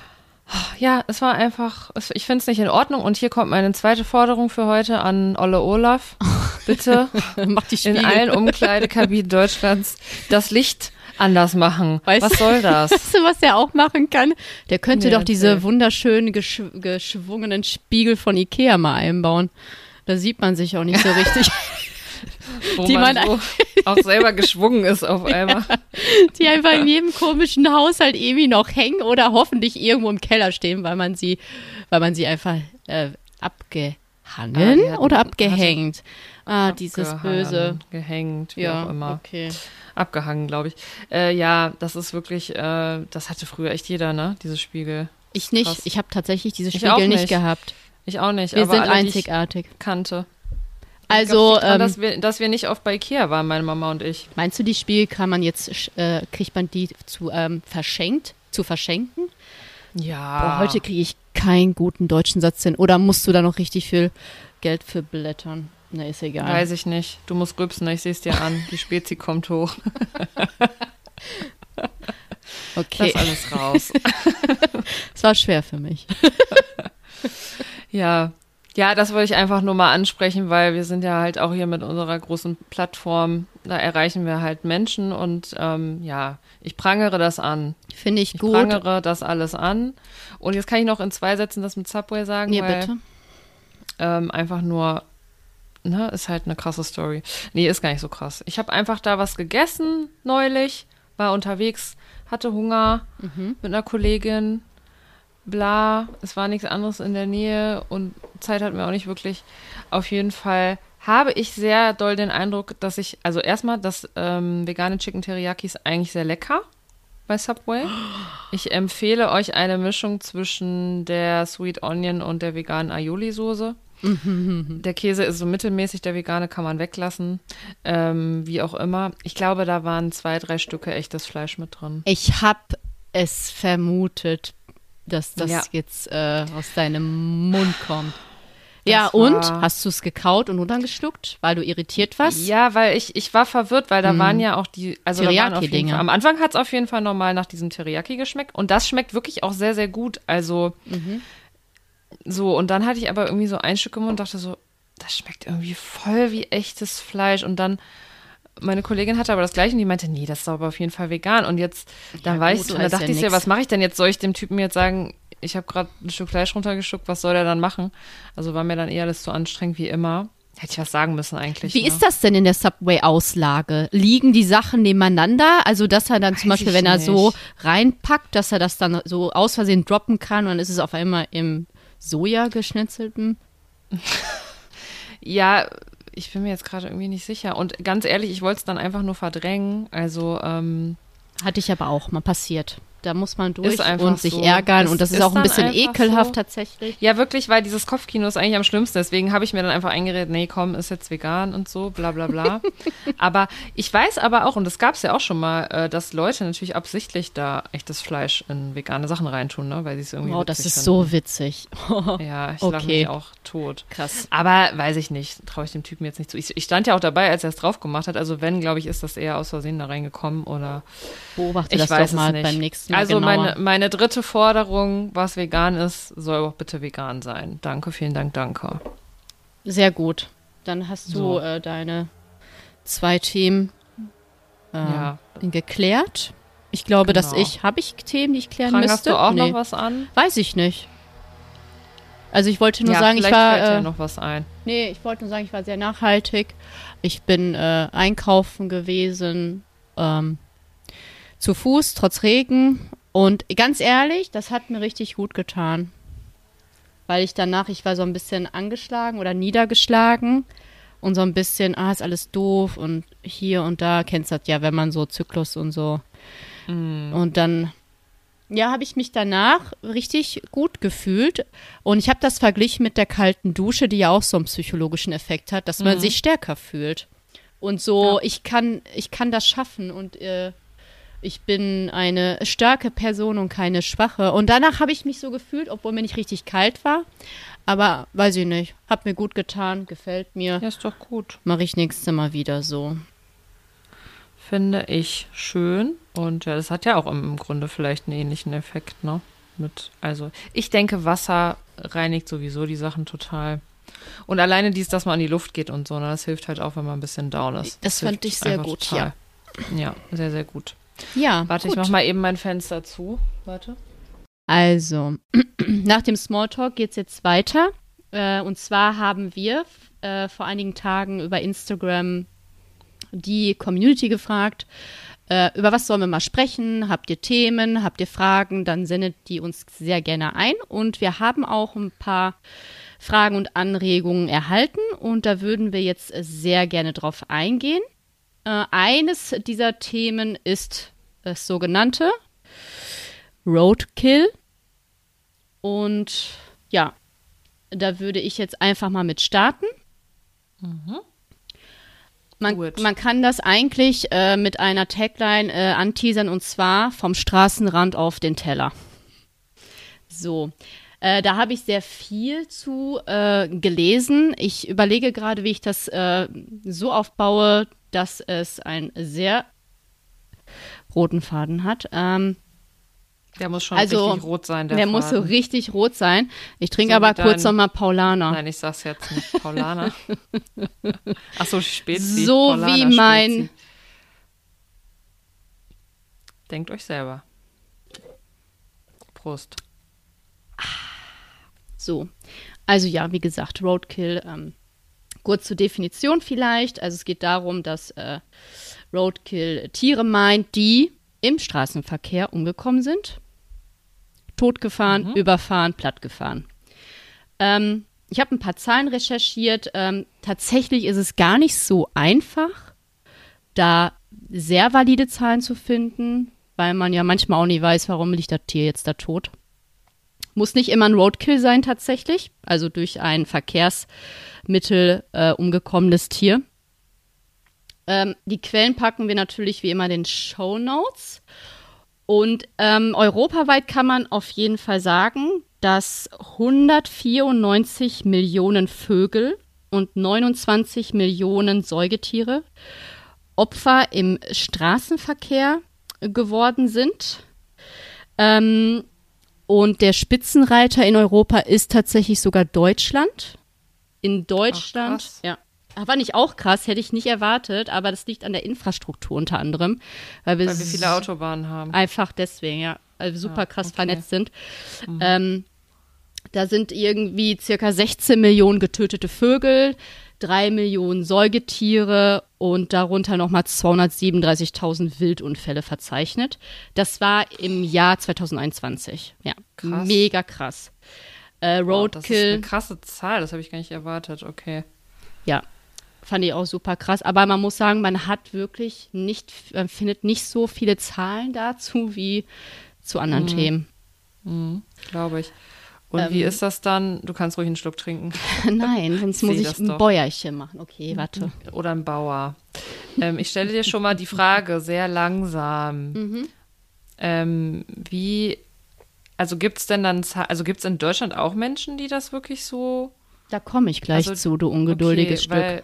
Speaker 1: ja, es war einfach. Ich finde es nicht in Ordnung. Und hier kommt meine zweite Forderung für heute an Olle Olaf. Bitte
Speaker 2: Mach die
Speaker 1: in
Speaker 2: Spiegel.
Speaker 1: allen Umkleidekabinen Deutschlands das Licht anders machen.
Speaker 2: Weißt
Speaker 1: Was soll das?
Speaker 2: Weißt du, was der auch machen kann? Der könnte
Speaker 1: Nee,
Speaker 2: doch diese
Speaker 1: erzähl.
Speaker 2: wunderschönen geschw geschwungenen Spiegel von Ikea mal einbauen. Da sieht man sich auch nicht so richtig.
Speaker 1: Wo
Speaker 2: Die
Speaker 1: man
Speaker 2: man
Speaker 1: so auch selber geschwungen ist auf einmal.
Speaker 2: die einfach in jedem komischen Haushalt irgendwie noch hängen oder hoffentlich irgendwo im Keller stehen, weil man sie, weil man sie einfach äh, abgehangen
Speaker 1: Ah,
Speaker 2: oder abgehängt. Ah, dieses
Speaker 1: Abgehangen,
Speaker 2: Böse.
Speaker 1: Gehängt, wie
Speaker 2: Ja,
Speaker 1: auch immer.
Speaker 2: okay.
Speaker 1: Abgehangen, glaube ich. Äh, ja, das ist wirklich, äh, das hatte früher echt jeder, ne? Diese Spiegel.
Speaker 2: Ich nicht.
Speaker 1: Krass.
Speaker 2: Ich habe tatsächlich diese Spiegel nicht
Speaker 1: nicht.
Speaker 2: gehabt.
Speaker 1: Ich auch nicht.
Speaker 2: Wir
Speaker 1: aber
Speaker 2: sind einzigartig.
Speaker 1: kannte.
Speaker 2: Also,
Speaker 1: glaub,
Speaker 2: ähm,
Speaker 1: dass, wir, dass wir nicht oft bei Ikea waren, meine Mama und ich.
Speaker 2: Meinst du, die Spiegel kann man jetzt, äh, kriegt man die zu ähm, verschenkt, zu verschenken?
Speaker 1: Ja.
Speaker 2: Boah, heute kriege ich keinen guten deutschen Satz hin. Oder musst du da noch richtig viel Geld für blättern? Na, ist egal.
Speaker 1: Weiß ich nicht. Du musst rübsen, ich sehe es dir an. Die Spezi kommt hoch.
Speaker 2: okay,
Speaker 1: Lass alles raus.
Speaker 2: es war schwer für mich.
Speaker 1: Ja. Ja, das wollte ich einfach nur mal ansprechen, weil wir sind ja halt auch hier mit unserer großen Plattform, da erreichen wir halt Menschen und ähm, ja, ich prangere das an.
Speaker 2: Finde ich
Speaker 1: Ich
Speaker 2: gut.
Speaker 1: prangere das alles an. Und jetzt kann ich noch in zwei Sätzen das mit Subway sagen,
Speaker 2: Nee,
Speaker 1: weil
Speaker 2: bitte.
Speaker 1: ähm, einfach nur, ne, ist halt eine krasse Story. Nee, ist gar nicht so krass. Ich habe einfach da was gegessen neulich, war unterwegs, hatte Hunger
Speaker 2: Mhm.
Speaker 1: mit einer Kollegin. Bla, es war nichts anderes in der Nähe und Zeit hatten wir auch nicht wirklich. Auf jeden Fall habe ich sehr doll den Eindruck, dass ich, also erstmal, dass ähm, vegane Chicken Teriyaki ist eigentlich sehr lecker bei Subway. Ich empfehle euch eine Mischung zwischen der Sweet Onion und der veganen Aioli-Soße. Der Käse ist so mittelmäßig, der vegane kann man weglassen. Ähm, wie auch immer. Ich glaube, da waren zwei, drei Stücke echtes Fleisch mit drin.
Speaker 2: Ich habe es vermutet, dass das
Speaker 1: Ja.
Speaker 2: jetzt äh, aus deinem Mund kommt. Ja,
Speaker 1: Das
Speaker 2: und?
Speaker 1: war-
Speaker 2: Hast du es gekaut und runtergeschluckt, weil du irritiert warst?
Speaker 1: Ja, weil ich, ich war verwirrt, weil da waren ja auch die, also. Fall, am Anfang hat es auf jeden Fall normal nach diesem Teriyaki geschmeckt und das schmeckt wirklich auch sehr, sehr gut. Also so, und dann hatte ich aber irgendwie so ein Stück im Mund und dachte so, das schmeckt irgendwie voll wie echtes Fleisch und dann meine Kollegin hatte aber das gleiche und die meinte, nee, das ist aber auf jeden Fall vegan. Und jetzt, dann
Speaker 2: Ja,
Speaker 1: war
Speaker 2: gut,
Speaker 1: ich so, und da dachte
Speaker 2: ja
Speaker 1: ich so, was mache ich denn jetzt? Soll ich dem Typen jetzt sagen, ich habe gerade ein Stück Fleisch runtergeschluckt, was soll der dann machen? Also war mir dann eher alles zu anstrengend wie immer. Hätte ich was sagen müssen eigentlich.
Speaker 2: Wie
Speaker 1: ne?
Speaker 2: ist das denn in der Subway-Auslage? Liegen die Sachen nebeneinander? Also, dass er dann zum
Speaker 1: Weiß
Speaker 2: Beispiel,
Speaker 1: ich
Speaker 2: wenn er
Speaker 1: nicht.
Speaker 2: so reinpackt, dass er das dann so aus Versehen droppen kann und dann ist es auf einmal im Soja geschnitzelten?
Speaker 1: Ja, ich bin mir jetzt gerade irgendwie nicht sicher. Und ganz ehrlich, ich wollte es dann einfach nur verdrängen. Also, ähm,
Speaker 2: Hatte ich aber auch mal passiert. Da muss man durch und sich
Speaker 1: so.
Speaker 2: ärgern
Speaker 1: Es
Speaker 2: und das ist
Speaker 1: ist
Speaker 2: auch ein bisschen ekelhaft
Speaker 1: so.
Speaker 2: tatsächlich.
Speaker 1: ja, wirklich, weil dieses Kopfkino ist eigentlich am schlimmsten. Deswegen habe ich mir dann einfach eingeredet, nee, komm, ist jetzt vegan und so, bla bla bla. aber ich weiß aber auch, und das gab es ja auch schon mal, äh, dass Leute natürlich absichtlich da echtes Fleisch in vegane Sachen reintun, ne? weil sie es irgendwie
Speaker 2: Wow, das ist
Speaker 1: finden.
Speaker 2: so witzig.
Speaker 1: Ja, ich
Speaker 2: Okay.
Speaker 1: mich auch tot.
Speaker 2: Krass.
Speaker 1: Aber weiß ich nicht, traue ich dem Typen jetzt nicht zu. Ich, ich stand ja auch dabei, als er es drauf gemacht hat. Also wenn, glaube ich, ist das eher aus Versehen da reingekommen oder
Speaker 2: Beobachte
Speaker 1: ich
Speaker 2: das
Speaker 1: weiß
Speaker 2: doch mal beim nächsten Mal
Speaker 1: also
Speaker 2: genauer.
Speaker 1: meine, meine dritte Forderung, was vegan ist, soll auch bitte vegan sein. Danke, vielen Dank, danke.
Speaker 2: Sehr gut. Dann hast du
Speaker 1: So.
Speaker 2: äh, deine zwei Themen äh,
Speaker 1: Ja.
Speaker 2: geklärt. Ich glaube, dass
Speaker 1: Genau.
Speaker 2: ich, habe ich Themen, die ich klären
Speaker 1: Frank, hast
Speaker 2: müsste?
Speaker 1: du auch
Speaker 2: nee.
Speaker 1: noch was an?
Speaker 2: Weiß ich nicht. Also ich wollte nur
Speaker 1: ja,
Speaker 2: sagen, ich
Speaker 1: vielleicht
Speaker 2: war,
Speaker 1: fällt dir
Speaker 2: äh,
Speaker 1: noch was ein.
Speaker 2: nee, ich wollte nur sagen, ich war sehr nachhaltig. Ich bin äh, einkaufen gewesen, ähm, zu Fuß, trotz Regen. Und ganz ehrlich, das hat mir richtig gut getan. Weil ich danach, ich war so ein bisschen angeschlagen oder niedergeschlagen und so ein bisschen, ah, ist alles doof und hier und da, kennst du das ja, wenn man so Zyklus und so. Und dann, ja, habe ich mich danach richtig gut gefühlt. Und ich habe das verglichen mit der kalten Dusche, die ja auch so einen psychologischen Effekt hat, dass man sich stärker fühlt. Und so, ich kann, ich kann das schaffen und äh, ich bin eine starke Person und keine schwache. Und danach habe ich mich so gefühlt, obwohl mir nicht richtig kalt war. Aber weiß ich nicht, hat mir gut getan, gefällt mir.
Speaker 1: Ja, ist doch gut.
Speaker 2: Mache ich nächstes Mal wieder so.
Speaker 1: Finde ich schön. Und ja, das hat ja auch im Grunde vielleicht einen ähnlichen Effekt, ne? Mit, also, ich denke, Wasser reinigt sowieso die Sachen total. Und alleine dies, dass man in die Luft geht und so, ne, das hilft halt auch, wenn man ein bisschen down ist.
Speaker 2: Das
Speaker 1: hilft
Speaker 2: fand ich sehr gut,
Speaker 1: total. Ja, sehr, sehr gut.
Speaker 2: Ja,
Speaker 1: Warte,
Speaker 2: gut.
Speaker 1: ich mach mal eben mein Fenster zu. Warte.
Speaker 2: Also, nach dem Smalltalk geht es jetzt weiter. Äh, und zwar haben wir äh, vor einigen Tagen über Instagram die Community gefragt, äh, über was sollen wir mal sprechen? Habt ihr Themen? Habt ihr Fragen? Dann sendet die uns sehr gerne ein. Und wir haben auch ein paar Fragen und Anregungen erhalten. Und da würden wir jetzt sehr gerne drauf eingehen. Äh, eines dieser Themen ist das sogenannte Roadkill. Und ja, da würde ich jetzt einfach mal mit starten. Man,
Speaker 1: Gut.
Speaker 2: man kann das eigentlich äh, mit einer Tagline äh, anteasern und zwar vom Straßenrand auf den Teller. So, äh, da habe ich sehr viel zu äh, gelesen. Ich überlege gerade, wie ich das äh, so aufbaue, dass es einen sehr roten Faden hat. Ähm,
Speaker 1: Der muss schon
Speaker 2: Also,
Speaker 1: richtig rot sein, der,
Speaker 2: der muss so richtig rot sein. Ich trinke
Speaker 1: So
Speaker 2: aber kurz nochmal Paulaner.
Speaker 1: Nein, ich sag's jetzt nicht. Paulaner. Achso, Spezi.
Speaker 2: So
Speaker 1: Paulaner
Speaker 2: wie mein-
Speaker 1: Spezi. Denkt euch selber. Prost.
Speaker 2: So, also ja, wie gesagt, Roadkill. Ähm, kurz zur Definition vielleicht. Also es geht darum, dass äh, Roadkill Tiere meint, die im Straßenverkehr umgekommen sind. Totgefahren, überfahren, plattgefahren. Ähm, ich habe ein paar Zahlen recherchiert. Ähm, tatsächlich ist es gar nicht so einfach, da sehr valide Zahlen zu finden, weil man ja manchmal auch nicht weiß, warum liegt das Tier jetzt da tot. Muss nicht immer ein Roadkill sein tatsächlich, also durch ein Verkehrsmittel äh, umgekommenes Tier. Ähm, die Quellen packen wir natürlich wie immer in den Show Notes. Und ähm, europaweit kann man auf jeden Fall sagen, dass 194 Millionen Vögel und 29 Millionen Säugetiere Opfer im Straßenverkehr geworden sind. Ähm, und der Spitzenreiter in Europa ist tatsächlich sogar Deutschland. In Deutschland,
Speaker 1: krass.
Speaker 2: ja. War nicht auch krass, hätte ich nicht erwartet, aber das liegt an der Infrastruktur unter anderem. Weil wir,
Speaker 1: Weil wir viele Autobahnen haben.
Speaker 2: Einfach deswegen, ja. Weil wir super
Speaker 1: Ja,
Speaker 2: krass
Speaker 1: okay.
Speaker 2: vernetzt sind. Ähm, da sind irgendwie circa 16 Millionen getötete Vögel, 3 Millionen Säugetiere und darunter nochmal 237.000 Wildunfälle verzeichnet. Das war im Jahr 2021. Ja,
Speaker 1: Krass.
Speaker 2: mega krass. Äh,
Speaker 1: Wow, das ist
Speaker 2: Roadkill,
Speaker 1: eine krasse Zahl, das habe ich gar nicht erwartet. Okay.
Speaker 2: ja, fand ich auch super krass. Aber man muss sagen, man hat wirklich nicht, man findet nicht so viele Zahlen dazu wie zu anderen Themen.
Speaker 1: Mhm, Glaube ich. Und
Speaker 2: Ähm.
Speaker 1: wie ist das dann? Du kannst ruhig einen Schluck trinken.
Speaker 2: Nein, sonst muss ich ein
Speaker 1: doch.
Speaker 2: Bäuerchen machen. Okay, warte.
Speaker 1: Oder ein Bauer. Ähm, ich stelle dir schon mal die Frage, sehr langsam.
Speaker 2: Mhm.
Speaker 1: Ähm, wie, also gibt es denn dann, also gibt es in Deutschland auch Menschen, die das wirklich so
Speaker 2: Da komme ich gleich
Speaker 1: Also,
Speaker 2: zu, du ungeduldiges
Speaker 1: okay,
Speaker 2: Stück.
Speaker 1: Weil,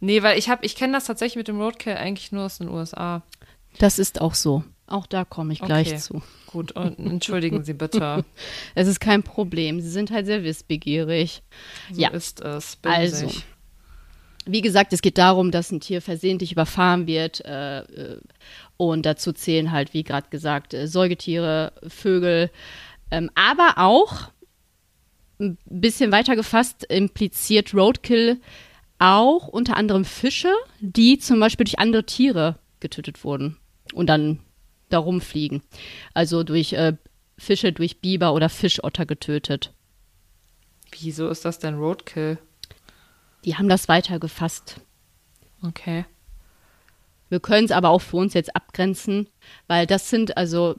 Speaker 1: nee, weil ich habe, ich kenne das tatsächlich mit dem Roadkill eigentlich nur aus den USA.
Speaker 2: Das ist auch so. Auch da komme ich gleich
Speaker 1: Okay.
Speaker 2: zu.
Speaker 1: Gut, und entschuldigen Sie bitte.
Speaker 2: Es ist kein Problem. Sie sind halt sehr wissbegierig.
Speaker 1: So
Speaker 2: Ja.
Speaker 1: ist es. Bin
Speaker 2: Also,
Speaker 1: ich.
Speaker 2: Wie gesagt, es geht darum, dass ein Tier versehentlich überfahren wird. Äh, äh, und dazu zählen halt, wie gerade gesagt, äh, Säugetiere, Vögel. Ähm, aber auch, ein bisschen weiter gefasst, impliziert Roadkill auch unter anderem Fische, die zum Beispiel durch andere Tiere getötet wurden und dann darum fliegen. Also durch äh, Fische, durch Biber oder Fischotter getötet.
Speaker 1: Wieso ist das denn Roadkill?
Speaker 2: Die haben das weiter gefasst.
Speaker 1: Okay.
Speaker 2: Wir können es aber auch für uns jetzt abgrenzen, weil das sind also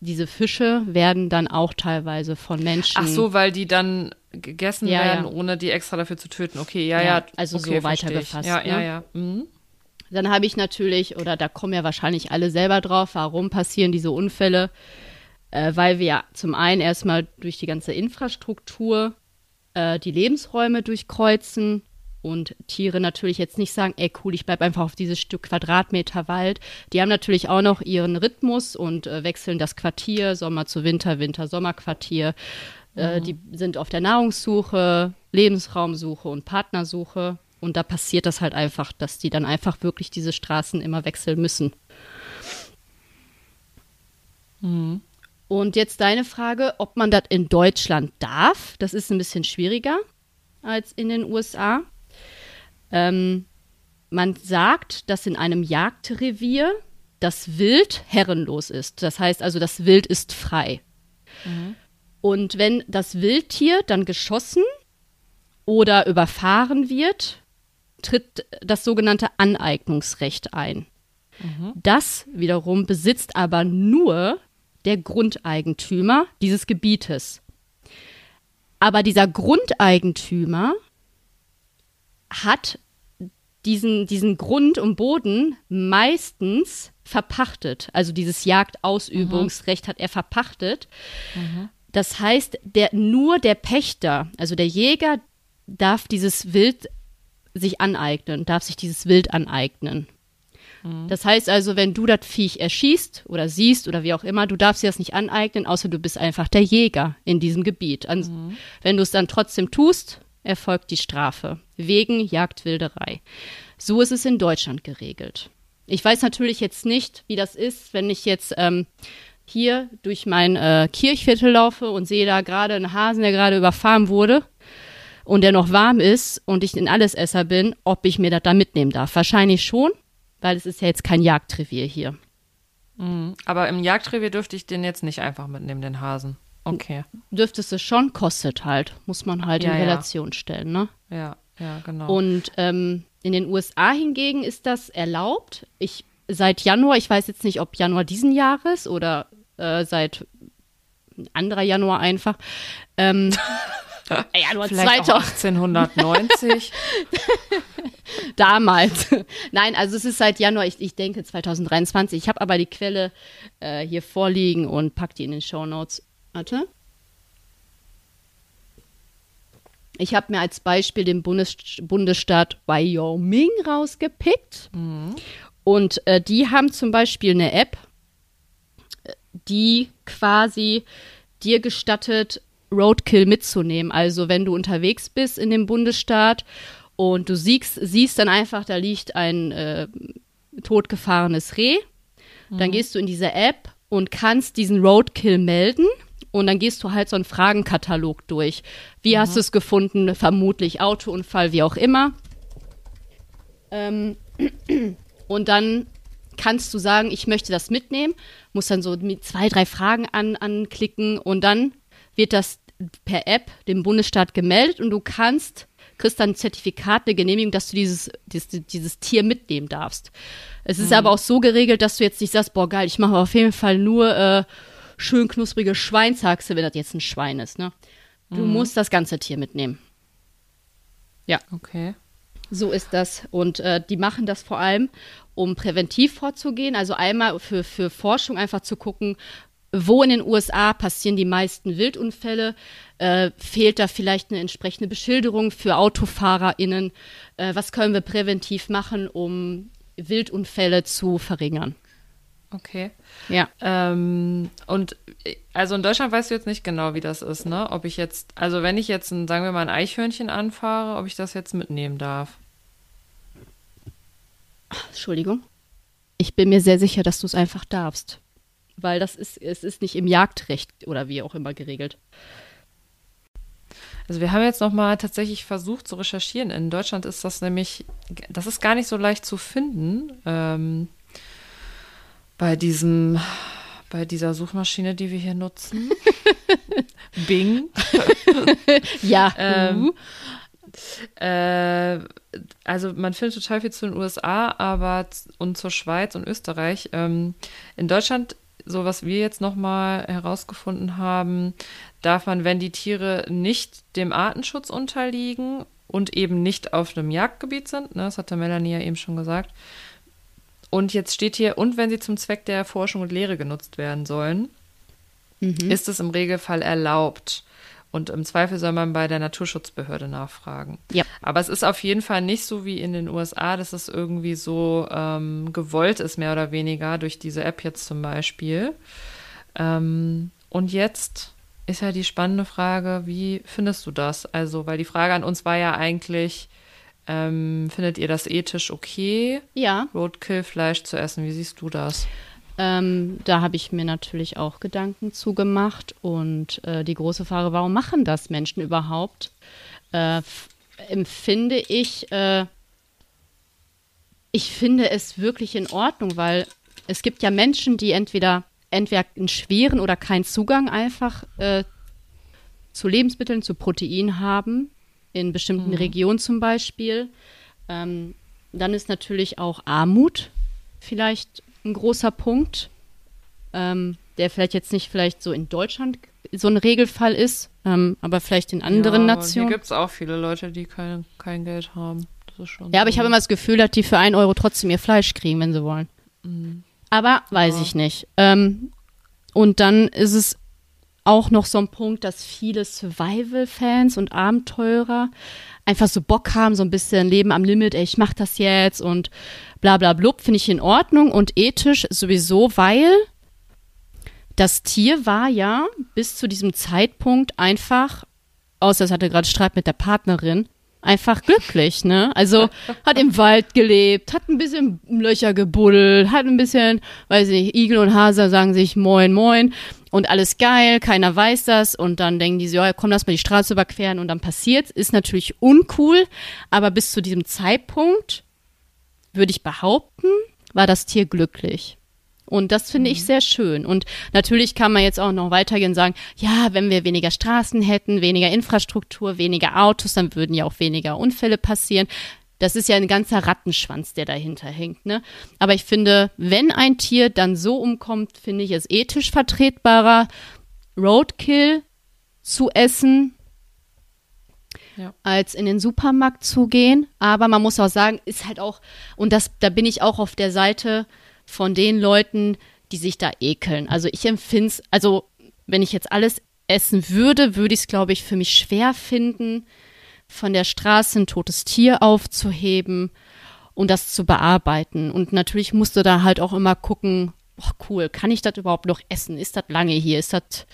Speaker 2: diese Fische werden dann auch teilweise von Menschen.
Speaker 1: Ach so, weil die dann gegessen
Speaker 2: Ja,
Speaker 1: werden,
Speaker 2: ja.
Speaker 1: ohne die extra dafür zu töten. Okay, ja,
Speaker 2: Ja,
Speaker 1: ja.
Speaker 2: also so
Speaker 1: okay, ich.
Speaker 2: weitergefasst,
Speaker 1: Ja, ja,
Speaker 2: ne?
Speaker 1: ja. Mhm.
Speaker 2: Dann habe ich natürlich, oder da kommen ja wahrscheinlich alle selber drauf, warum passieren diese Unfälle? Äh, weil wir ja zum einen erstmal durch die ganze Infrastruktur äh, die Lebensräume durchkreuzen und Tiere natürlich jetzt nicht sagen, ey cool, ich bleib einfach auf dieses Stück Quadratmeter Wald. Die haben natürlich auch noch ihren Rhythmus und äh, wechseln das Quartier, Sommer zu Winter, Winter, Sommerquartier. Äh, die sind auf der Nahrungssuche, Lebensraumsuche und Partnersuche. Und da passiert das halt einfach, dass die dann einfach wirklich diese Straßen immer wechseln müssen. Und jetzt deine Frage, ob man das in Deutschland darf. Das ist ein bisschen schwieriger als in den USA. Ähm, man sagt, dass in einem Jagdrevier das Wild herrenlos ist. Das heißt also, das Wild ist frei. Und wenn das Wildtier dann geschossen oder überfahren wird, tritt das sogenannte Aneignungsrecht ein. Das wiederum besitzt aber nur der Grundeigentümer dieses Gebietes. Aber dieser Grundeigentümer hat diesen, diesen Grund und Boden meistens verpachtet. Also dieses Jagdausübungsrecht hat er verpachtet. Das heißt, der, nur der Pächter, also der Jäger, darf dieses Wild sich aneignen, darf sich dieses Wild aneignen. Das heißt also, wenn du das Viech erschießt oder siehst oder wie auch immer, du darfst dir das nicht aneignen, außer du bist einfach der Jäger in diesem Gebiet. An, Wenn du es dann trotzdem tust, erfolgt die Strafe wegen Jagdwilderei. So ist es in Deutschland geregelt. Ich weiß natürlich jetzt nicht, wie das ist, wenn ich jetzt ähm, hier durch mein äh, Kirchviertel laufe und sehe da gerade einen Hasen, der gerade überfahren wurde und der noch warm ist und ich ein Allesesser bin, ob ich mir das da mitnehmen darf. Wahrscheinlich schon, weil es ist ja jetzt kein Jagdrevier hier.
Speaker 1: Mhm. Aber im Jagdrevier dürfte ich den jetzt nicht einfach mitnehmen, den Hasen. Okay.
Speaker 2: dürftest du schon, kostet halt. Muss man halt
Speaker 1: Ja,
Speaker 2: in
Speaker 1: ja.
Speaker 2: Relation stellen, ne?
Speaker 1: Ja, ja, genau.
Speaker 2: Und ähm, in den USA hingegen ist das erlaubt. Ich seit Januar, ich weiß jetzt nicht, ob Januar diesen Jahres oder äh, seit anderer Januar einfach. Ähm, Januar
Speaker 1: Vielleicht
Speaker 2: 2000,
Speaker 1: auch 1890.
Speaker 2: damals. Nein, also es ist seit Januar, ich, ich denke 2023. Ich habe aber die Quelle äh, hier vorliegen und pack die in den Show Notes. Warte. Ich habe mir als Beispiel den Bundes Bundesstaat Wyoming rausgepickt. Und äh, die haben zum Beispiel eine App, äh, die quasi dir gestattet, Roadkill mitzunehmen. Also wenn du unterwegs bist in dem Bundesstaat und du siehst, siehst dann einfach, da liegt ein äh, totgefahrenes Reh, dann gehst du in diese App und kannst diesen Roadkill melden. Und dann gehst du halt so einen Fragenkatalog durch. Wie hast du es gefunden? Vermutlich Autounfall, wie auch immer. Ähm, und dann kannst du sagen, ich möchte das mitnehmen, musst dann so mit zwei, drei Fragen an, anklicken und dann wird das per App dem Bundesstaat gemeldet und du kannst, kriegst dann ein Zertifikat, eine Genehmigung, dass du dieses, dieses, dieses Tier mitnehmen darfst. Es ist aber auch so geregelt, dass du jetzt nicht sagst, boah geil, ich mache auf jeden Fall nur äh, schön knusprige Schweinshaxe, wenn das jetzt ein Schwein ist, ne? Du musst das ganze Tier mitnehmen.
Speaker 1: Okay.
Speaker 2: So ist das. Und äh, die machen das vor allem, um präventiv vorzugehen. Also einmal für, für Forschung einfach zu gucken, wo in den USA passieren die meisten Wildunfälle. Äh, fehlt da vielleicht eine entsprechende Beschilderung für AutofahrerInnen? Äh, was können wir präventiv machen, um Wildunfälle zu verringern?
Speaker 1: Okay.
Speaker 2: Ja.
Speaker 1: Ähm, und äh, also in Deutschland weißt du jetzt nicht genau, wie das ist, ne? Ob ich jetzt, also wenn ich jetzt, ein, sagen wir mal, ein Eichhörnchen anfahre, ob ich das jetzt mitnehmen darf.
Speaker 2: Entschuldigung. Ich bin mir sehr sicher, dass du es einfach darfst. Weil das ist, es ist nicht im Jagdrecht oder wie auch immer geregelt.
Speaker 1: Also wir haben jetzt noch mal tatsächlich versucht zu recherchieren. In Deutschland ist das nämlich, das ist gar nicht so leicht zu finden ähm, bei diesem, bei dieser Suchmaschine, die wir hier nutzen. Bing.
Speaker 2: Ja.
Speaker 1: Ähm, Äh, also man findet total viel zu den USA, aber und zur Schweiz und Österreich. Ähm, in Deutschland, so was wir jetzt nochmal herausgefunden haben, darf man, wenn die Tiere nicht dem Artenschutz unterliegen und eben nicht auf einem Jagdgebiet sind, ne, das hatte Melanie ja eben schon gesagt. Und jetzt steht hier, und wenn sie zum Zweck der Forschung und Lehre genutzt werden sollen, ist es im Regelfall erlaubt. Und im Zweifel soll man bei der Naturschutzbehörde nachfragen.
Speaker 2: Ja.
Speaker 1: Aber es ist auf jeden Fall nicht so wie in den USA, dass es irgendwie so ähm, gewollt ist, mehr oder weniger, durch diese App jetzt zum Beispiel. Ähm, und jetzt ist ja die spannende Frage, wie findest du das? Also, weil die Frage an uns war ja eigentlich, ähm, findet ihr das ethisch okay,
Speaker 2: Ja,
Speaker 1: Roadkill-Fleisch zu essen? Wie siehst du das?
Speaker 2: Ähm, da habe ich mir natürlich auch Gedanken zugemacht. Und äh, die große Frage, warum machen das Menschen überhaupt? Äh, empfinde ich, äh, ich finde es wirklich in Ordnung, weil es gibt ja Menschen, die entweder, entweder einen schweren oder keinen Zugang einfach äh, zu Lebensmitteln, zu Protein haben, in bestimmten Regionen zum Beispiel. Ähm, dann ist natürlich auch Armut vielleicht ein großer Punkt, ähm, der vielleicht jetzt nicht vielleicht so in Deutschland so ein Regelfall ist, ähm, aber vielleicht in anderen
Speaker 1: ja,
Speaker 2: Nationen.
Speaker 1: Hier gibt es auch viele Leute, die kein, kein Geld haben. Das ist schon
Speaker 2: Ja, aber
Speaker 1: so.
Speaker 2: ich habe immer das Gefühl, dass die für einen Euro trotzdem ihr Fleisch kriegen, wenn sie wollen. Aber weiß
Speaker 1: Ja.
Speaker 2: ich nicht. Ähm, und dann ist es auch noch so ein Punkt, dass viele Survival-Fans und Abenteurer einfach so Bock haben, so ein bisschen Leben am Limit, ey, ich mach das jetzt und bla bla blub, finde ich in Ordnung und ethisch sowieso, weil das Tier war ja bis zu diesem Zeitpunkt einfach, außer es hatte gerade Streit mit der Partnerin, einfach glücklich, ne? Also hat im Wald gelebt, hat ein bisschen Löcher gebuddelt, hat ein bisschen, weiß ich nicht, Igel und Hase sagen sich moin moin und alles geil, keiner weiß das und dann denken die so, ja, komm, lass mal die Straße überqueren und dann passiert's. Ist natürlich uncool, aber bis zu diesem Zeitpunkt würde ich behaupten, war das Tier glücklich. Und das finde ich sehr schön. Und natürlich kann man jetzt auch noch weitergehen und sagen, ja, wenn wir weniger Straßen hätten, weniger Infrastruktur, weniger Autos, dann würden ja auch weniger Unfälle passieren. Das ist ja ein ganzer Rattenschwanz, der dahinter hängt. Ne? Aber ich finde, wenn ein Tier dann so umkommt, finde ich es ethisch vertretbarer, Roadkill zu essen,
Speaker 1: Ja.
Speaker 2: als in den Supermarkt zu gehen. Aber man muss auch sagen, ist halt auch, und das, da bin ich auch auf der Seite von den Leuten, die sich da ekeln. Also ich empfinde es, also wenn ich jetzt alles essen würde, würde ich es, glaube ich, für mich schwer finden, von der Straße ein totes Tier aufzuheben und das zu bearbeiten. Und natürlich musst du da halt auch immer gucken, oh cool, kann ich das überhaupt noch essen? Ist das lange hier? Ist das,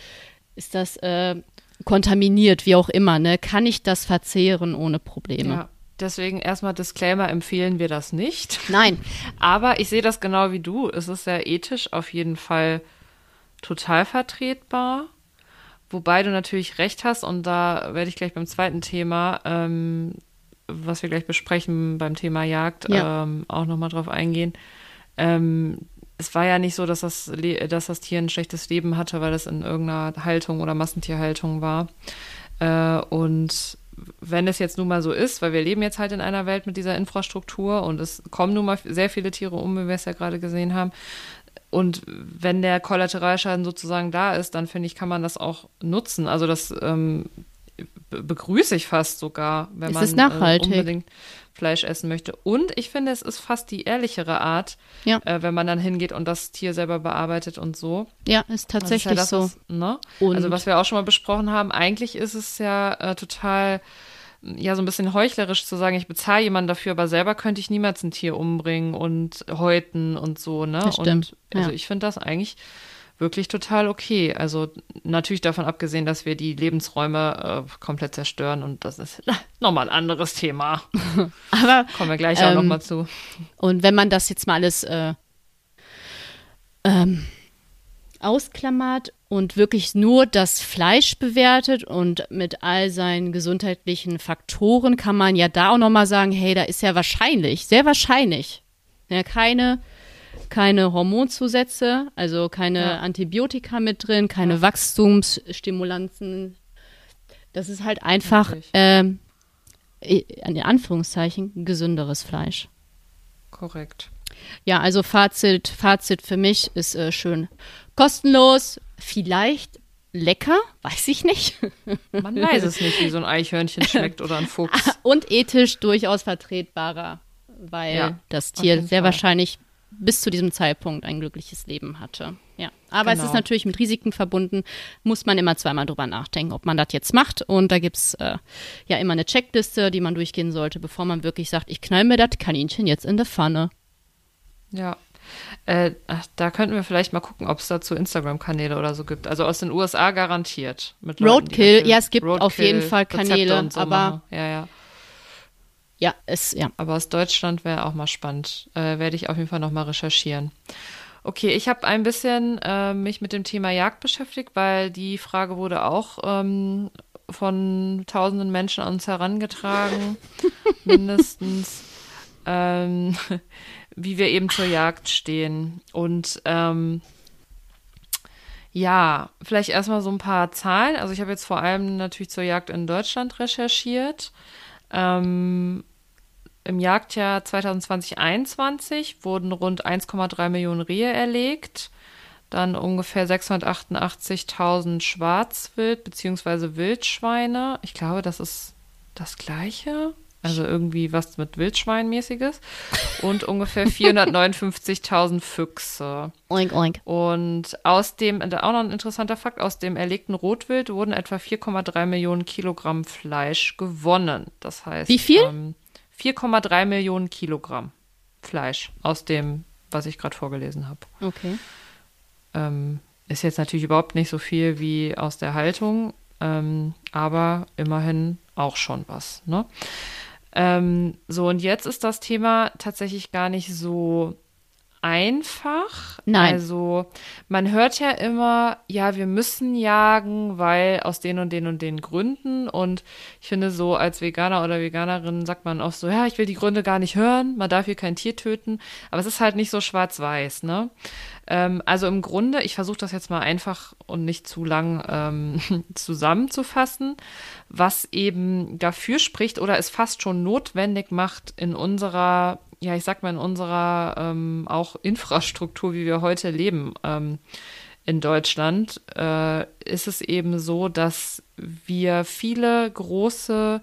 Speaker 2: ist das äh, kontaminiert, wie auch immer, ne? Kann ich das verzehren ohne Probleme?
Speaker 1: Ja. Deswegen erstmal Disclaimer, empfehlen wir das nicht.
Speaker 2: Nein,
Speaker 1: Aber ich sehe das genau wie du. Es ist sehr ethisch auf jeden Fall total vertretbar. Wobei du natürlich recht hast, und da werde ich gleich beim zweiten Thema, ähm, was wir gleich besprechen beim Thema Jagd,
Speaker 2: Ja.
Speaker 1: ähm, auch nochmal drauf eingehen. Ähm, es war ja nicht so, dass das, dass das Tier ein schlechtes Leben hatte, weil es in irgendeiner Haltung oder Massentierhaltung war. Äh, und wenn es jetzt nun mal so ist, weil wir leben jetzt halt in einer Welt mit dieser Infrastruktur und es kommen nun mal sehr viele Tiere um, wie wir es ja gerade gesehen haben. Und wenn der Kollateralschaden sozusagen da ist, dann finde ich, kann man das auch nutzen. Also das ähm, be- begrüße ich fast sogar, wenn
Speaker 2: Es
Speaker 1: man
Speaker 2: ist nachhaltig.
Speaker 1: Äh, unbedingt Fleisch essen möchte. Und ich finde, es ist fast die ehrlichere Art,
Speaker 2: Ja.
Speaker 1: äh, wenn man dann hingeht und das Tier selber bearbeitet und so.
Speaker 2: ja, ist
Speaker 1: Das ist
Speaker 2: tatsächlich
Speaker 1: ja das,
Speaker 2: so.
Speaker 1: Was, ne? Also was wir auch schon mal besprochen haben, eigentlich ist es ja äh, total, ja, so ein bisschen heuchlerisch zu sagen, ich bezahle jemanden dafür, aber selber könnte ich niemals ein Tier umbringen und häuten und so, ne?
Speaker 2: Das stimmt,
Speaker 1: Und also
Speaker 2: ja.
Speaker 1: ich finde das eigentlich wirklich total okay. Also natürlich davon abgesehen, dass wir die Lebensräume äh, komplett zerstören und das ist nochmal ein anderes Thema.
Speaker 2: Aber
Speaker 1: Kommen wir gleich auch
Speaker 2: Ähm,
Speaker 1: nochmal zu.
Speaker 2: Und wenn man das jetzt mal alles äh, ähm, ausklammert und wirklich nur das Fleisch bewertet und mit all seinen gesundheitlichen Faktoren, kann man ja da auch nochmal sagen, hey, da ist ja wahrscheinlich, sehr wahrscheinlich, ja, keine, keine Hormonzusätze, also keine
Speaker 1: Ja.
Speaker 2: Antibiotika mit drin, keine Wachstumsstimulanzen. Das ist halt einfach, ähm, in Anführungszeichen, gesünderes Fleisch.
Speaker 1: Korrekt.
Speaker 2: Ja, also Fazit, Fazit für mich ist äh, schön kostenlos, vielleicht lecker, weiß ich nicht.
Speaker 1: Man weiß es nicht, wie so ein Eichhörnchen schmeckt oder ein Fuchs.
Speaker 2: Und ethisch durchaus vertretbarer, weil
Speaker 1: Ja,
Speaker 2: das Tier sehr
Speaker 1: Fall.
Speaker 2: wahrscheinlich bis zu diesem Zeitpunkt ein glückliches Leben hatte. Ja, aber es
Speaker 1: Genau.
Speaker 2: ist natürlich mit Risiken verbunden, muss man immer zweimal drüber nachdenken, ob man das jetzt macht. Und da gibt's äh, ja immer eine Checkliste, die man durchgehen sollte, bevor man wirklich sagt, ich knall mir das Kaninchen jetzt in die Pfanne.
Speaker 1: Ja. Äh, da könnten wir vielleicht mal gucken, ob es dazu Instagram-Kanäle oder so gibt. Also aus den USA garantiert.
Speaker 2: Roadkill, ja, es gibt auf jeden Fall Kanäle,
Speaker 1: so
Speaker 2: aber-.
Speaker 1: Ja, ja.
Speaker 2: Ja, es, ja.
Speaker 1: Aber aus Deutschland wäre auch mal spannend. Äh, Werde ich auf jeden Fall noch mal recherchieren. Okay, ich habe ein bisschen äh, mich mit dem Thema Jagd beschäftigt, weil die Frage wurde auch ähm, von tausenden Menschen an uns herangetragen, mindestens, ähm, wie wir eben zur Jagd stehen. Und ähm, ja, vielleicht erstmal so ein paar Zahlen. Also ich habe jetzt vor allem natürlich zur Jagd in Deutschland recherchiert. Ähm, Im Jagdjahr 2020-21 wurden rund 1,3 Millionen Rehe erlegt, dann ungefähr 688.000 Schwarzwild bzw. Wildschweine. Ich glaube, das ist das gleiche. Also irgendwie was mit Wildschweinmäßiges. Und ungefähr 459.000 Füchse.
Speaker 2: Oink, oink.
Speaker 1: Und aus dem, auch noch ein interessanter Fakt, aus dem erlegten Rotwild wurden etwa 4,3 Millionen Kilogramm Fleisch gewonnen. Das heißt.
Speaker 2: Wie viel?
Speaker 1: Ähm, 4,3 Millionen Kilogramm Fleisch aus dem, was ich gerade vorgelesen habe.
Speaker 2: Okay.
Speaker 1: Ähm, ist jetzt natürlich überhaupt nicht so viel wie aus der Haltung, ähm, aber immerhin auch schon was. Ne? Ähm, so, und jetzt ist das Thema tatsächlich gar nicht so einfach.
Speaker 2: Nein.
Speaker 1: Also man hört ja immer, ja, wir müssen jagen, weil aus den und den und den Gründen. Und ich finde so als Veganer oder Veganerin sagt man oft so, ja, ich will die Gründe gar nicht hören, man darf hier kein Tier töten. Aber es ist halt nicht so schwarz-weiß, ne? Ähm, also im Grunde, ich versuche das jetzt mal einfach und nicht zu lang ähm, zusammenzufassen, was eben dafür spricht oder es fast schon notwendig macht in unserer ja, ich sag mal, in unserer ähm, auch Infrastruktur, wie wir heute leben ähm, in Deutschland, äh, ist es eben so, dass wir viele große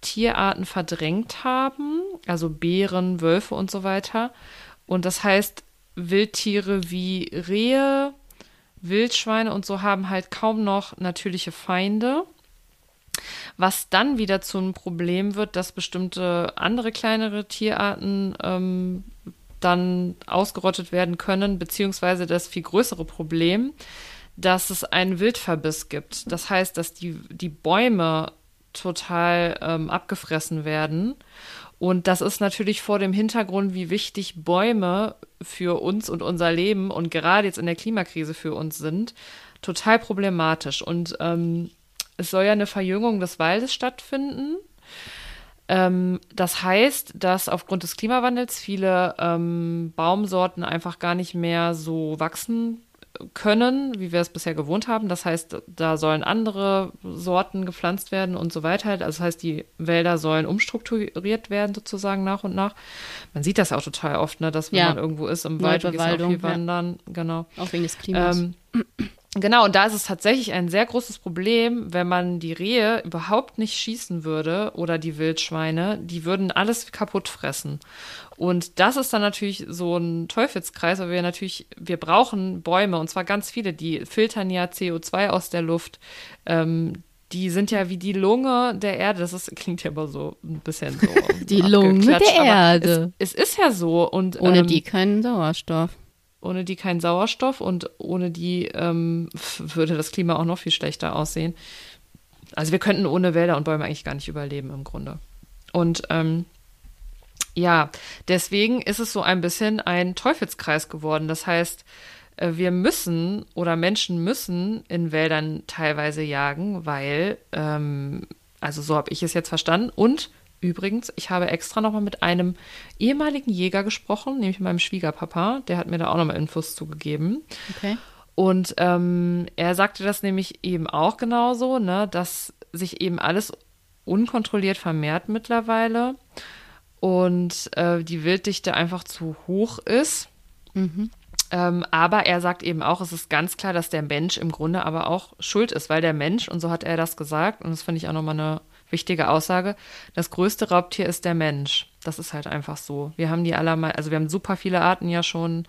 Speaker 1: Tierarten verdrängt haben, also Bären, Wölfe und so weiter. Und das heißt, Wildtiere wie Rehe, Wildschweine und so haben halt kaum noch natürliche Feinde. Was dann wieder zu einem Problem wird, dass bestimmte andere kleinere Tierarten ähm, dann ausgerottet werden können, beziehungsweise das viel größere Problem, dass es einen Wildverbiss gibt. Das heißt, dass die, die Bäume total ähm, abgefressen werden. Und das ist natürlich vor dem Hintergrund, wie wichtig Bäume für uns und unser Leben und gerade jetzt in der Klimakrise für uns sind, total problematisch. Und ähm, es soll ja eine Verjüngung des Waldes stattfinden. Ähm, das heißt, dass aufgrund des Klimawandels viele ähm, Baumsorten einfach gar nicht mehr so wachsen können, wie wir es bisher gewohnt haben. Das heißt, da sollen andere Sorten gepflanzt werden und so weiter. Also das heißt, die Wälder sollen umstrukturiert werden sozusagen nach und nach. Man sieht das auch total oft, ne, dass wenn
Speaker 2: Ja.
Speaker 1: man irgendwo ist im Wald und geht auch viel
Speaker 2: ja.
Speaker 1: wandern, genau.
Speaker 2: Auch wegen des Klimas.
Speaker 1: Ähm, genau, und da ist es tatsächlich ein sehr großes Problem, wenn man die Rehe überhaupt nicht schießen würde oder die Wildschweine, die würden alles kaputt fressen. Und das ist dann natürlich so ein Teufelskreis, weil wir natürlich, wir brauchen Bäume und zwar ganz viele, die filtern ja CO2 aus der Luft. Ähm, die sind ja wie die Lunge der Erde. Das ist, klingt ja aber so ein bisschen so.
Speaker 2: Die Lunge der Erde.
Speaker 1: Es, es ist ja so. Und,
Speaker 2: Ohne
Speaker 1: ähm,
Speaker 2: die keinen Sauerstoff.
Speaker 1: Ohne die kein Sauerstoff und ohne die ähm, würde das Klima auch noch viel schlechter aussehen. Also wir könnten ohne Wälder und Bäume eigentlich gar nicht überleben im Grunde. Und ähm, ja, deswegen ist es so ein bisschen ein Teufelskreis geworden. Das heißt, äh, wir müssen oder Menschen müssen in Wäldern teilweise jagen, weil, ähm, also so habe ich es jetzt verstanden. Und übrigens, ich habe extra nochmal mit einem ehemaligen Jäger gesprochen, nämlich meinem Schwiegerpapa. Der hat mir da auch nochmal Infos zugegeben.
Speaker 2: Okay.
Speaker 1: Und ähm, er sagte das nämlich eben auch genauso, ne, dass sich eben alles unkontrolliert vermehrt mittlerweile und äh, die Wilddichte einfach zu hoch ist. Ähm, aber er sagt eben auch, es ist ganz klar, dass der Mensch im Grunde aber auch schuld ist, weil der Mensch, und so hat er das gesagt, und das finde ich auch nochmal eine wichtige Aussage, das größte Raubtier ist der Mensch. Das ist halt einfach so. Wir haben die allermal, also wir haben super viele Arten ja schon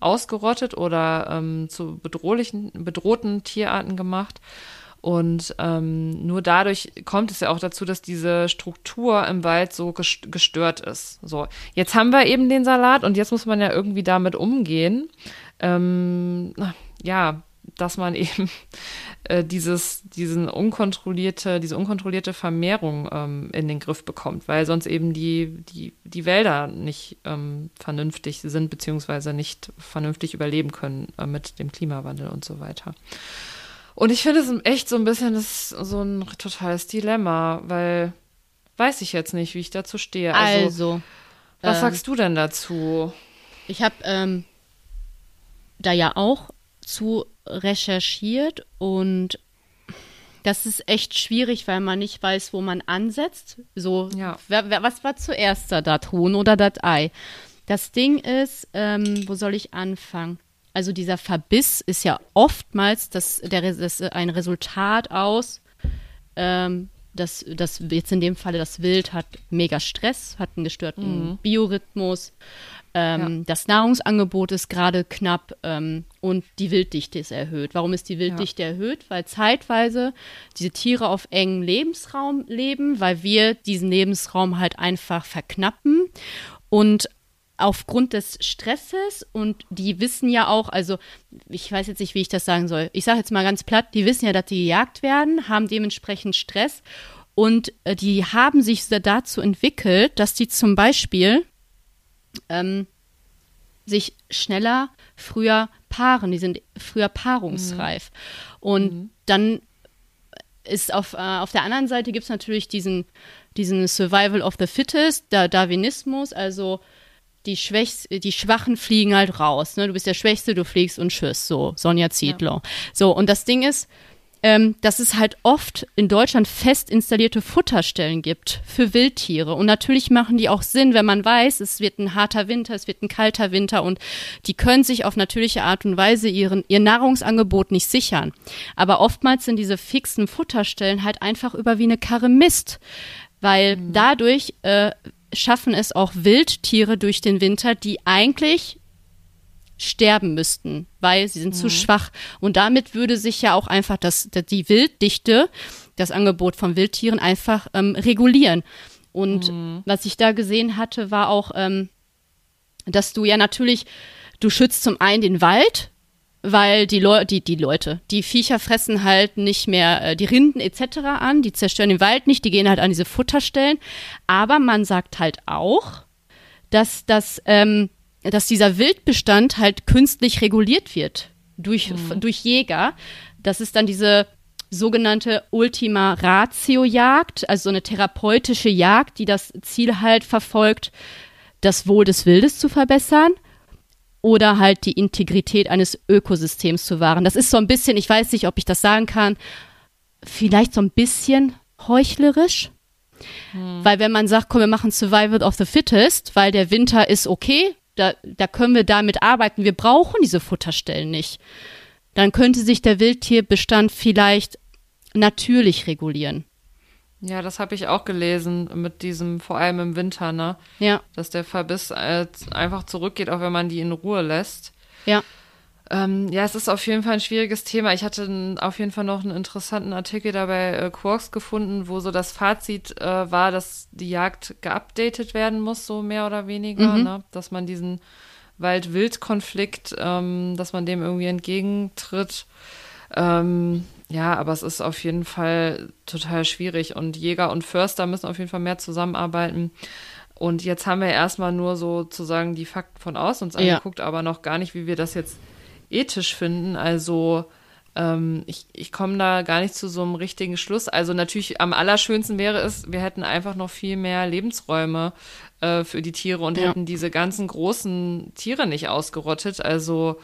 Speaker 1: ausgerottet oder ähm, zu bedrohlichen, bedrohten Tierarten gemacht. Und ähm, nur dadurch kommt es ja auch dazu, dass diese Struktur im Wald so ges- gestört ist. So, jetzt haben wir eben den Salat und jetzt muss man ja irgendwie damit umgehen. Ähm, ja, dass man eben äh, dieses, diesen unkontrollierte, diese unkontrollierte Vermehrung ähm, in den Griff bekommt, weil sonst eben die, die, die Wälder nicht ähm, vernünftig sind, beziehungsweise nicht vernünftig überleben können äh, mit dem Klimawandel und so weiter. Und ich finde es echt so ein bisschen das, so ein totales Dilemma, weil weiß ich jetzt nicht, wie ich dazu stehe. Also,
Speaker 2: Also,
Speaker 1: was
Speaker 2: ähm,
Speaker 1: sagst du denn dazu?
Speaker 2: ich habe ähm, da ja auch zu recherchiert und das ist echt schwierig, weil man nicht weiß, wo man ansetzt. So,
Speaker 1: Ja.
Speaker 2: wer, wer, was war zuerst da, das Huhn oder das Ei? Das Ding ist, ähm, wo soll ich anfangen? Also dieser Verbiss ist ja oftmals das, der, Res- das, ein Resultat aus, ähm, dass das jetzt in dem Falle das Wild hat mega Stress, hat einen gestörten Biorhythmus, ähm, das Nahrungsangebot ist gerade knapp ähm, und die Wilddichte ist erhöht. Warum ist die Wilddichte erhöht? Weil zeitweise diese Tiere auf engem Lebensraum leben, weil wir diesen Lebensraum halt einfach verknappen. Und aufgrund des Stresses und die wissen ja auch, also ich weiß jetzt nicht, wie ich das sagen soll. Ich sage jetzt mal ganz platt, die wissen ja, dass die gejagt werden, haben dementsprechend Stress und äh, die haben sich so dazu entwickelt, dass die zum Beispiel ähm, sich schneller früher paaren, die sind früher paarungsreif. Mhm. Und mhm. dann ist auf, äh, auf der anderen Seite gibt es natürlich diesen, diesen Survival of the Fittest, der Darwinismus, also die, Schwächs die Schwachen fliegen halt raus. Ne? Du bist der Schwächste, du fliegst und tschüss. So, Sonja Zietlow. Ja. So, und das Ding ist, ähm, dass es halt oft in Deutschland fest installierte Futterstellen gibt für Wildtiere. Und natürlich machen die auch Sinn, wenn man weiß, es wird ein harter Winter, es wird ein kalter Winter und die können sich auf natürliche Art und Weise ihren, ihr Nahrungsangebot nicht sichern. Aber oftmals sind diese fixen Futterstellen halt einfach über wie eine Karre Mist, weil mhm. dadurch äh, schaffen es auch Wildtiere durch den Winter, die eigentlich sterben müssten, weil sie sind mhm. zu schwach. Und damit würde sich ja auch einfach das, die Wilddichte, das Angebot von Wildtieren einfach ähm, regulieren. Und mhm. was ich da gesehen hatte, war auch, ähm, dass du ja natürlich, du schützt zum einen den Wald, weil die, Leu die, die Leute, die Viecher fressen halt nicht mehr äh, die Rinden etc. an, die zerstören den Wald nicht, die gehen halt an diese Futterstellen. Aber man sagt halt auch, dass das ähm, dass dieser Wildbestand halt künstlich reguliert wird durch, mhm. durch Jäger. Das ist dann diese sogenannte Ultima Ratio Jagd, also so eine therapeutische Jagd, die das Ziel halt verfolgt, das Wohl des Wildes zu verbessern oder halt die Integrität eines Ökosystems zu wahren. Das ist so ein bisschen, ich weiß nicht, ob ich das sagen kann, vielleicht so ein bisschen heuchlerisch. Hm. Weil wenn man sagt, komm, wir machen Survival of the Fittest, weil der Winter ist okay, da, da können wir damit arbeiten. Wir brauchen diese Futterstellen nicht. Dann könnte sich der Wildtierbestand vielleicht natürlich regulieren.
Speaker 1: Ja, das habe ich auch gelesen mit diesem, vor allem im Winter, ne?
Speaker 2: Ja.
Speaker 1: Dass der Verbiss einfach zurückgeht, auch wenn man die in Ruhe lässt.
Speaker 2: Ja.
Speaker 1: Ähm, ja, es ist auf jeden Fall ein schwieriges Thema. Ich hatte auf jeden Fall noch einen interessanten Artikel dabei äh, Quarks gefunden, wo so das Fazit äh, war, dass die Jagd geupdatet werden muss, so mehr oder weniger, mhm. ne? dass man diesen Wald-Wild-Konflikt, ähm, dass man dem irgendwie entgegentritt. Ähm, ja, aber es ist auf jeden Fall total schwierig und Jäger und Förster müssen auf jeden Fall mehr zusammenarbeiten. Und jetzt haben wir erstmal nur sozusagen die Fakten von außen uns angeguckt, ja. aber noch gar nicht, wie wir das jetzt ethisch finden. Also ähm, ich, ich komme da gar nicht zu so einem richtigen Schluss. Also natürlich am allerschönsten wäre es, wir hätten einfach noch viel mehr Lebensräume äh, für die Tiere und ja. hätten diese ganzen großen Tiere nicht ausgerottet. Also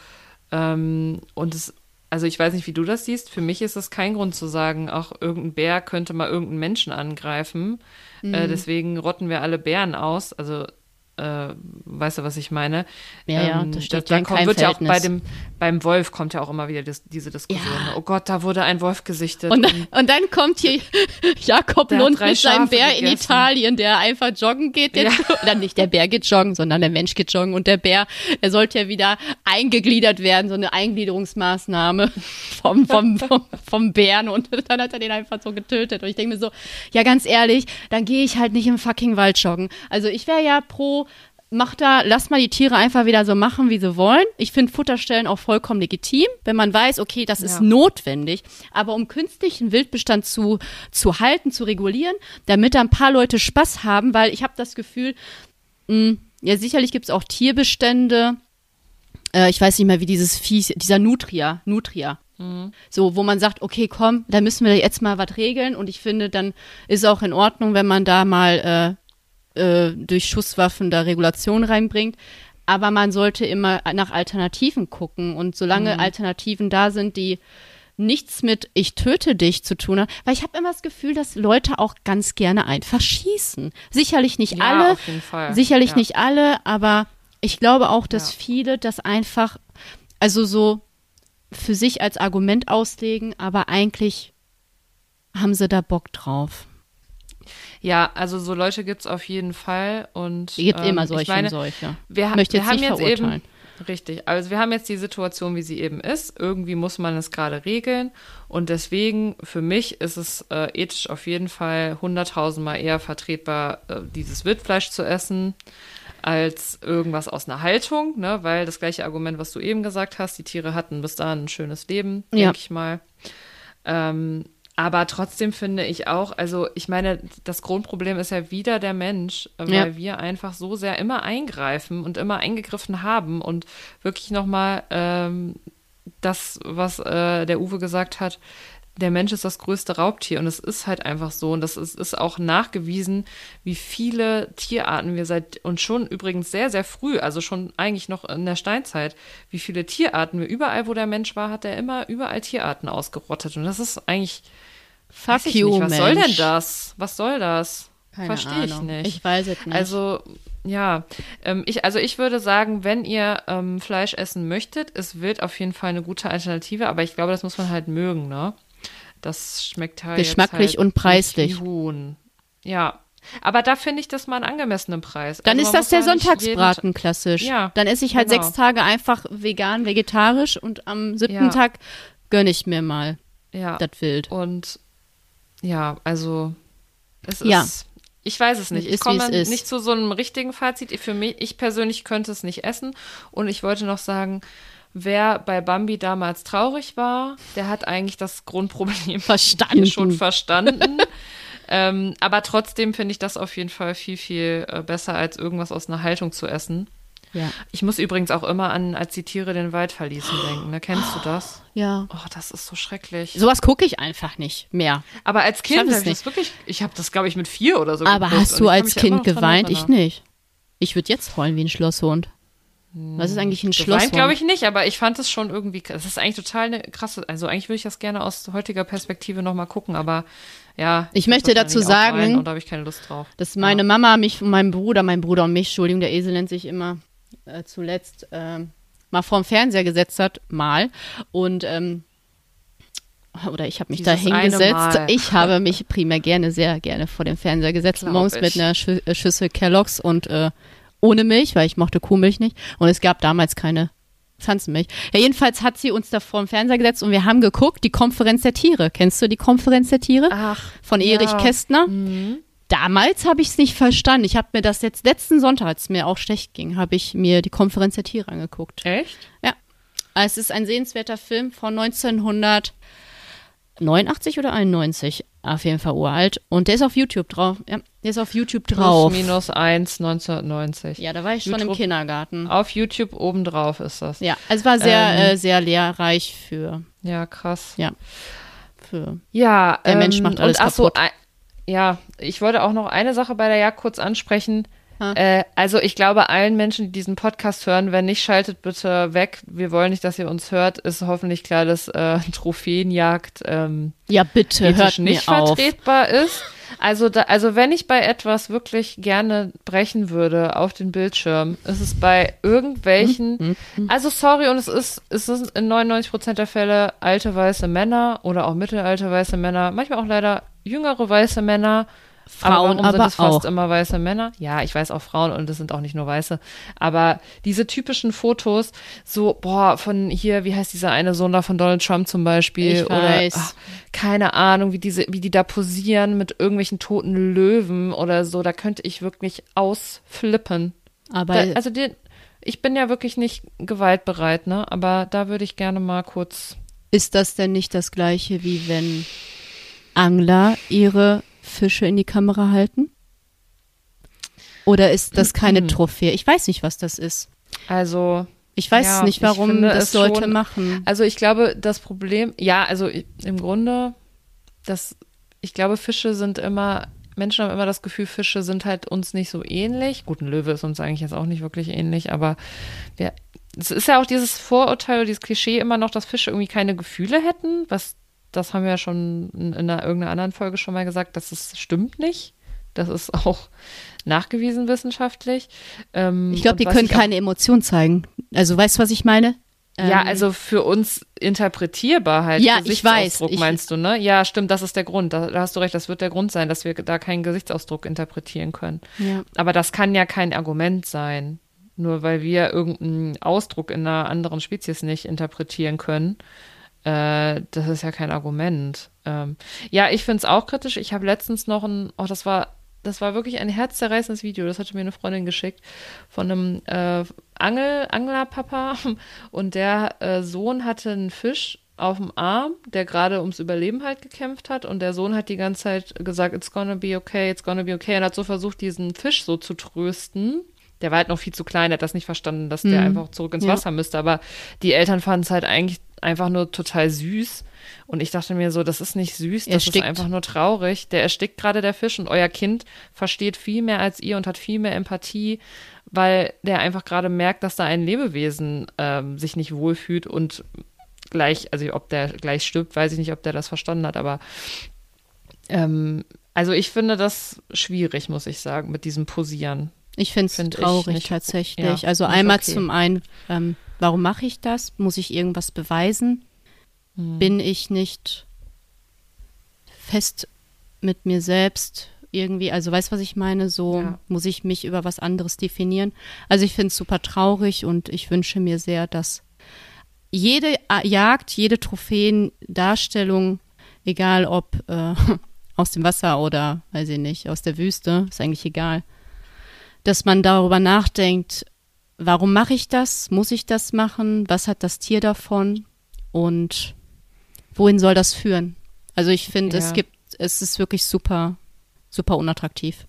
Speaker 1: ähm, und es also ich weiß nicht, wie du das siehst. Für mich ist es kein Grund zu sagen, auch irgendein Bär könnte mal irgendeinen Menschen angreifen. Äh, mhm. Äh, deswegen rotten wir alle Bären aus. Also äh, weißt du, was ich meine?
Speaker 2: Ja, ähm, ja, das steht
Speaker 1: da, da kommt, wird ja auch bei dem, beim Wolf kommt ja auch immer wieder das, diese Diskussion. Ja. Oh Gott, da wurde ein Wolf gesichtet.
Speaker 2: Und, und, und dann kommt hier Jakob Lund mit seinem Bär gegessen. in Italien, der einfach joggen geht. Ja. Oder nicht der Bär geht joggen, sondern der Mensch geht joggen. Und der Bär, der sollte ja wieder eingegliedert werden, so eine Eingliederungsmaßnahme vom, vom, vom, vom Bären. Und dann hat er den einfach so getötet. Und ich denke mir so, ja, ganz ehrlich, dann gehe ich halt nicht im fucking Wald joggen. Also ich wäre ja pro mach da, lass mal die Tiere einfach wieder so machen, wie sie wollen. Ich finde Futterstellen auch vollkommen legitim, wenn man weiß, okay, das ist ja. notwendig. Aber um künstlichen Wildbestand zu, zu halten, zu regulieren, damit da ein paar Leute Spaß haben, weil ich habe das Gefühl, mh, hm, ja, sicherlich gibt es auch Tierbestände, äh, ich weiß nicht mehr, wie dieses Vieh, dieser Nutria, Nutria. Mhm. So, wo man sagt, okay, komm, da müssen wir jetzt mal was regeln und ich finde, dann ist auch in Ordnung, wenn man da mal äh, äh, durch Schusswaffen da Regulation reinbringt. Aber man sollte immer nach Alternativen gucken. Und solange mhm. Alternativen da sind, die nichts mit ich töte dich zu tun haben, weil ich habe immer das Gefühl, dass Leute auch ganz gerne einfach schießen. Sicherlich nicht ja, alle,
Speaker 1: auf jeden Fall.
Speaker 2: sicherlich ja. nicht alle, aber ich glaube auch, dass ja. viele das einfach, also so für sich als Argument auslegen, aber eigentlich haben sie da Bock drauf.
Speaker 1: Ja, also so Leute gibt es auf jeden Fall. Und,
Speaker 2: es gibt ähm, immer solche meine, und solche.
Speaker 1: Wir, Möchte wir jetzt haben jetzt eben, Richtig, also wir haben jetzt die Situation, wie sie eben ist. Irgendwie muss man es gerade regeln. Und deswegen, für mich ist es äh, ethisch auf jeden Fall hunderttausendmal eher vertretbar, äh, dieses Wildfleisch zu essen, als irgendwas aus einer Haltung, ne? weil das gleiche Argument, was du eben gesagt hast, die Tiere hatten bis dahin ein schönes Leben, denke
Speaker 2: ja.
Speaker 1: ich mal. Ähm, Aber trotzdem finde ich auch, also ich meine, das Grundproblem ist ja wieder der Mensch, äh, weil
Speaker 2: Ja.
Speaker 1: wir einfach so sehr immer eingreifen und immer eingegriffen haben und wirklich nochmal ähm, das, was äh, der Uwe gesagt hat, der Mensch ist das größte Raubtier und es ist halt einfach so und das ist, ist auch nachgewiesen, wie viele Tierarten wir seit und schon übrigens sehr, sehr früh, also schon eigentlich noch in der Steinzeit, wie viele Tierarten wir überall, wo der Mensch war, hat er immer überall Tierarten ausgerottet und das ist eigentlich
Speaker 2: Fuck
Speaker 1: ich
Speaker 2: you,
Speaker 1: nicht, was soll denn
Speaker 2: Mensch.
Speaker 1: das? Was soll das? Verstehe ich nicht.
Speaker 2: Ich weiß es nicht.
Speaker 1: Also, ja, ähm, ich, also ich würde sagen, wenn ihr ähm, Fleisch essen möchtet, ist Wild auf jeden Fall eine gute Alternative, aber ich glaube, das muss man halt mögen, ne? Das schmeckt halt
Speaker 2: Geschmacklich
Speaker 1: halt
Speaker 2: und preislich.
Speaker 1: Huhn. Ja. Aber da finde ich das mal einen angemessenen Preis.
Speaker 2: Dann
Speaker 1: Also
Speaker 2: ist das der Sonntagsbraten klassisch.
Speaker 1: Ja,
Speaker 2: Dann esse ich halt
Speaker 1: genau.
Speaker 2: sechs Tage einfach vegan, vegetarisch und am siebten
Speaker 1: Ja.
Speaker 2: Tag gönne ich mir mal
Speaker 1: ja.
Speaker 2: das Wild.
Speaker 1: Und ja, also es
Speaker 2: Ja.
Speaker 1: ist. Ich weiß es nicht. Ich
Speaker 2: ist, es
Speaker 1: komme nicht zu so einem richtigen Fazit. Für mich, ich persönlich könnte es nicht essen. Und ich wollte noch sagen, wer bei Bambi damals traurig war, der hat eigentlich das Grundproblem
Speaker 2: Verstanden.
Speaker 1: hier schon verstanden. ähm, aber trotzdem finde ich das auf jeden Fall viel, viel äh, besser, als irgendwas aus einer Haltung zu essen.
Speaker 2: Ja.
Speaker 1: Ich muss übrigens auch immer an, als die Tiere den Wald verließen, denken. Ne? Kennst du das?
Speaker 2: Ja.
Speaker 1: Oh, das ist so schrecklich.
Speaker 2: Sowas gucke ich einfach nicht mehr.
Speaker 1: Aber als Kind habe ich das wirklich, ich habe das, glaube ich, mit vier oder so
Speaker 2: Aber
Speaker 1: geguckt
Speaker 2: hast du als Kind geweint? Ich nicht. Ich würde jetzt heulen wie ein Schlosshund. Was ist eigentlich ein
Speaker 1: Geweint
Speaker 2: Schlosshund?
Speaker 1: glaube ich nicht, aber ich fand es schon irgendwie, das ist eigentlich total eine krasse, also eigentlich würde ich das gerne aus heutiger Perspektive nochmal gucken, aber ja.
Speaker 2: Ich möchte dazu sagen,
Speaker 1: Und da habe ich keine Lust drauf.
Speaker 2: dass meine Mama mich und mein Bruder, mein Bruder und mich, Entschuldigung, der Esel nennt sich immer äh, zuletzt, ähm, mal vorm Fernseher gesetzt hat, mal. Und, ähm, oder ich habe mich da
Speaker 1: Dieses
Speaker 2: hingesetzt. Ich habe mich primär gerne, sehr gerne vor dem Fernseher gesetzt, morgens mit einer Schü äh, Schüssel Kelloggs und äh, ohne Milch, weil ich mochte Kuhmilch nicht. Und es gab damals keine Pflanzenmilch. Ja, jedenfalls hat sie uns da vor dem Fernseher gesetzt und wir haben geguckt, die Konferenz der Tiere. Kennst du die Konferenz der Tiere?
Speaker 1: Ach,
Speaker 2: von
Speaker 1: ja.
Speaker 2: Erich Kästner.
Speaker 1: Mhm.
Speaker 2: Damals habe ich es nicht verstanden. Ich habe mir das jetzt letzten Sonntag, als es mir auch schlecht ging, habe ich mir die Konferenz der Tiere angeguckt.
Speaker 1: Echt?
Speaker 2: Ja. Es ist ein sehenswerter Film von 1989 oder 91. Auf jeden Fall uralt. Und der ist auf YouTube drauf. Ja, der ist auf YouTube drauf.
Speaker 1: Plus minus eins 1990.
Speaker 2: Ja, da war ich schon im
Speaker 1: YouTube.
Speaker 2: Kindergarten.
Speaker 1: Auf YouTube obendrauf ist das.
Speaker 2: Ja, also es war sehr,
Speaker 1: Ähm.
Speaker 2: äh, sehr lehrreich für,
Speaker 1: Ja, krass.
Speaker 2: für
Speaker 1: Ja,
Speaker 2: Der
Speaker 1: ähm,
Speaker 2: Mensch macht alles
Speaker 1: und ach so,
Speaker 2: kaputt.
Speaker 1: ein- ja, ich wollte auch noch eine Sache bei der Jagd kurz ansprechen.
Speaker 2: Ha.
Speaker 1: Äh, also ich glaube, allen Menschen, die diesen Podcast hören, wenn nicht, schaltet bitte weg. Wir wollen nicht, dass ihr uns hört. Ist hoffentlich klar, dass äh, Trophäenjagd ähm,
Speaker 2: Ja, bitte, hört
Speaker 1: nicht vertretbar ist. Also, da, also wenn ich bei etwas wirklich gerne brechen würde auf den Bildschirm, ist es bei irgendwelchen,
Speaker 2: Hm,
Speaker 1: also sorry, und es ist, es ist in 99 Prozent der Fälle alte weiße Männer oder auch mittelalte weiße Männer, manchmal auch leider jüngere weiße Männer.
Speaker 2: Frauen
Speaker 1: aber, warum
Speaker 2: aber
Speaker 1: sind es fast
Speaker 2: auch.
Speaker 1: immer weiße Männer? Ja, ich weiß auch Frauen und es sind auch nicht nur weiße. Aber diese typischen Fotos, so, boah, von hier, wie heißt dieser eine Sohn da von Donald Trump zum Beispiel?
Speaker 2: Ich
Speaker 1: oder
Speaker 2: weiß.
Speaker 1: ach, keine Ahnung, wie diese, wie die da posieren mit irgendwelchen toten Löwen oder so. Da könnte ich wirklich ausflippen.
Speaker 2: Aber
Speaker 1: Da, also den, ich bin ja wirklich nicht gewaltbereit, ne? Aber da würde ich gerne mal kurz.
Speaker 2: Ist das denn nicht das gleiche, wie wenn Angler ihre Fische in die Kamera halten? Oder ist das keine Trophäe? Ich weiß nicht, was das ist.
Speaker 1: Also,
Speaker 2: Ich weiß
Speaker 1: Ja,
Speaker 2: nicht,
Speaker 1: ich
Speaker 2: warum
Speaker 1: finde
Speaker 2: das
Speaker 1: es
Speaker 2: Leute
Speaker 1: schon-
Speaker 2: machen.
Speaker 1: also ich glaube, das Problem, ja, also im Grunde, das, ich glaube, Fische sind immer, Menschen haben immer das Gefühl, Fische sind halt uns nicht so ähnlich. Gut, ein Löwe ist uns eigentlich jetzt auch nicht wirklich ähnlich, aber wir, es ist ja auch dieses Vorurteil oder dieses Klischee immer noch, dass Fische irgendwie keine Gefühle hätten, was, das haben wir ja schon in, in einer, irgendeiner anderen Folge schon mal gesagt, dass es stimmt nicht. Das ist auch nachgewiesen wissenschaftlich. Ähm,
Speaker 2: Ich glaube, die können keine Emotionen zeigen. Also, weißt du, was ich meine?
Speaker 1: Ja,
Speaker 2: Ähm,
Speaker 1: also für uns interpretierbar halt.
Speaker 2: Ja, ich weiß. Ich-
Speaker 1: meinst du, ne? Ja, stimmt, das ist der Grund. Da, da hast du recht, das wird der Grund sein, dass wir da keinen Gesichtsausdruck interpretieren können.
Speaker 2: Ja.
Speaker 1: Aber das kann ja kein Argument sein. Nur weil wir irgendeinen Ausdruck in einer anderen Spezies nicht interpretieren können. Äh, das ist ja kein Argument. Ähm, ja, ich finde es auch kritisch. Ich habe letztens noch ein, oh, das war, das war wirklich ein herzzerreißendes Video. Das hatte mir eine Freundin geschickt von einem äh, Angel, Anglerpapa. Und der äh, Sohn hatte einen Fisch auf dem Arm, der gerade ums Überleben halt gekämpft hat und der Sohn hat die ganze Zeit gesagt, it's gonna be okay, it's gonna be okay und hat so versucht, diesen Fisch so zu trösten. Der war halt noch viel zu klein, der hat das nicht verstanden, dass der
Speaker 2: Mhm.
Speaker 1: einfach zurück ins
Speaker 2: Ja.
Speaker 1: Wasser müsste, aber die Eltern fanden es halt eigentlich einfach nur total süß und ich dachte mir so, das ist nicht süß, das
Speaker 2: Erstickt.
Speaker 1: ist einfach nur traurig. Der erstickt gerade der Fisch und euer Kind versteht viel mehr als ihr und hat viel mehr Empathie, weil der einfach gerade merkt, dass da ein Lebewesen ähm, sich nicht wohlfühlt und gleich, also ob der gleich stirbt, weiß ich nicht, ob der das verstanden hat, aber ähm, also ich finde das schwierig, muss ich sagen, mit diesem Posieren.
Speaker 2: Ich finde es
Speaker 1: Find
Speaker 2: traurig tatsächlich.
Speaker 1: ja,
Speaker 2: also einmal
Speaker 1: okay.
Speaker 2: zum einen, ähm, warum mache ich das? Muss ich irgendwas beweisen?
Speaker 1: Hm.
Speaker 2: Bin ich nicht fest mit mir selbst irgendwie? Also weißt du, was ich meine? So
Speaker 1: Ja.
Speaker 2: muss ich mich über was anderes definieren. Also ich finde es super traurig und ich wünsche mir sehr, dass jede A- Jagd, jede Trophäendarstellung, egal ob äh, aus dem Wasser oder, weiß ich nicht, aus der Wüste, ist eigentlich egal, dass man darüber nachdenkt, warum mache ich das? Muss ich das machen? Was hat das Tier davon? Und wohin soll das führen? Also ich finde,
Speaker 1: Ja.
Speaker 2: es gibt, es ist wirklich super, super unattraktiv.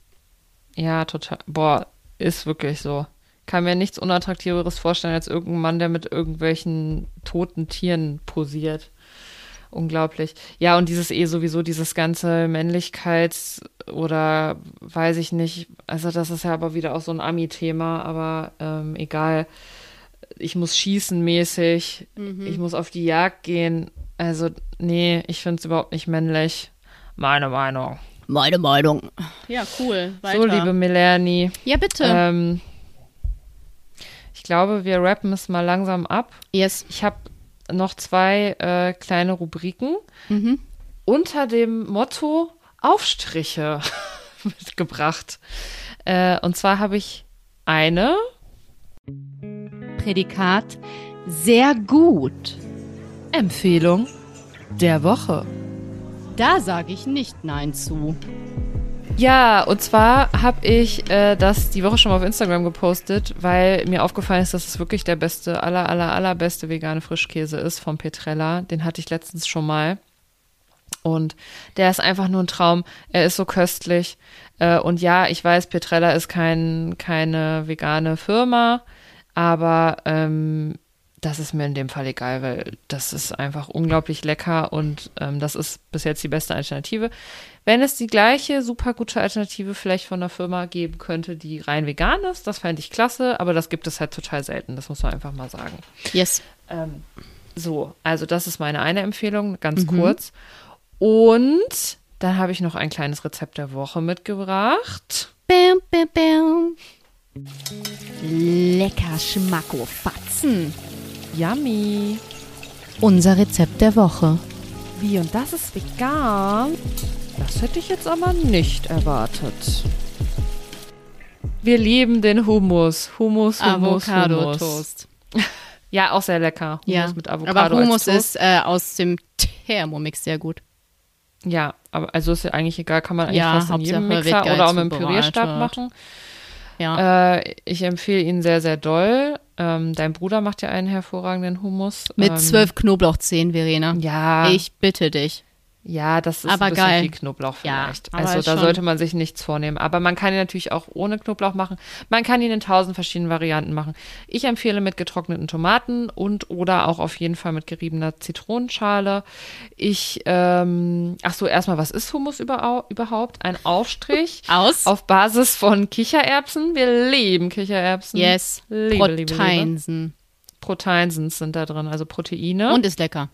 Speaker 1: Ja, total. Boah, ist wirklich so. Kann mir nichts Unattraktiveres vorstellen als irgendein Mann, der mit irgendwelchen toten Tieren posiert. Unglaublich. Ja, und dieses eh sowieso, dieses ganze Männlichkeits- oder weiß ich nicht, also das ist ja aber wieder auch so ein Ami-Thema, aber ähm, egal. Ich muss schießen mäßig, ich muss auf die Jagd gehen. Also, nee, ich finde es überhaupt nicht männlich. Meine Meinung.
Speaker 2: Meine Meinung. Ja, cool.
Speaker 1: So, liebe Melanie.
Speaker 2: Ja, bitte.
Speaker 1: Ähm, ich glaube, wir rappen es mal langsam ab.
Speaker 2: yes.
Speaker 1: Ich habe noch zwei äh, kleine Rubriken
Speaker 2: Mhm.
Speaker 1: unter dem Motto Aufstriche mitgebracht. Äh, und zwar habe ich eine.
Speaker 2: Prädikat sehr gut.
Speaker 1: Empfehlung der Woche.
Speaker 2: Da sage ich nicht Nein zu.
Speaker 1: Ja, und zwar habe ich äh, das die Woche schon mal auf Instagram gepostet, weil mir aufgefallen ist, dass es wirklich der beste, aller, aller, allerbeste vegane Frischkäse ist von Petrella. Den hatte ich letztens schon mal. Und der ist einfach nur ein Traum. Er ist so köstlich. Äh, und ja, ich weiß, Petrella ist kein, keine vegane Firma, aber ähm, das ist mir in dem Fall egal, weil das ist einfach unglaublich lecker und ähm, das ist bis jetzt die beste Alternative. Wenn es die gleiche super gute Alternative vielleicht von einer Firma geben könnte, die rein vegan ist, das fände ich klasse, aber das gibt es halt total selten, das muss man einfach mal sagen.
Speaker 2: Yes.
Speaker 1: Ähm, so, also das ist meine eine Empfehlung, ganz kurz. Und dann habe ich noch ein kleines Rezept der Woche mitgebracht.
Speaker 2: Bam, bam, bam. Lecker Schmackofatzen.
Speaker 1: Yummy.
Speaker 2: Unser Rezept der Woche.
Speaker 1: Wie, und das ist vegan? Das hätte ich jetzt aber nicht erwartet. Wir lieben den Hummus. Hummus, Hummus.
Speaker 2: Avocado-Toast.
Speaker 1: Ja, auch sehr lecker. Hummus
Speaker 2: Ja,
Speaker 1: mit Avocado.
Speaker 2: aber Hummus ist äh, aus dem Thermomix sehr gut.
Speaker 1: Ja, aber also ist ja eigentlich egal, kann man eigentlich
Speaker 2: Ja,
Speaker 1: fast in jedem Mixer oder auch mit dem. Pürierstab machen.
Speaker 2: Ja.
Speaker 1: Äh, ich empfehle ihn sehr, sehr doll. Ähm, dein Bruder macht ja einen hervorragenden Hummus.
Speaker 2: Mit
Speaker 1: ähm,
Speaker 2: zwölf Knoblauchzehen, Verena.
Speaker 1: Ja,
Speaker 2: Ich bitte dich.
Speaker 1: Ja, das ist
Speaker 2: Aber
Speaker 1: ein bisschen
Speaker 2: geil.
Speaker 1: viel Knoblauch
Speaker 2: Ja,
Speaker 1: vielleicht.
Speaker 2: aber
Speaker 1: also da
Speaker 2: schon-
Speaker 1: sollte man sich nichts vornehmen. Aber man kann ihn natürlich auch ohne Knoblauch machen. Man kann ihn in tausend verschiedenen Varianten machen. Ich empfehle mit getrockneten Tomaten und oder auch auf jeden Fall mit geriebener Zitronenschale. Ich, ähm, ach so, erstmal, was ist Hummus überhaupt? Ein Aufstrich
Speaker 2: Aus?
Speaker 1: auf Basis von Kichererbsen. Wir lieben Kichererbsen.
Speaker 2: yes.
Speaker 1: Liebe, liebe, liebe.
Speaker 2: Proteinsen.
Speaker 1: Sind da drin, also Proteine.
Speaker 2: Und ist lecker.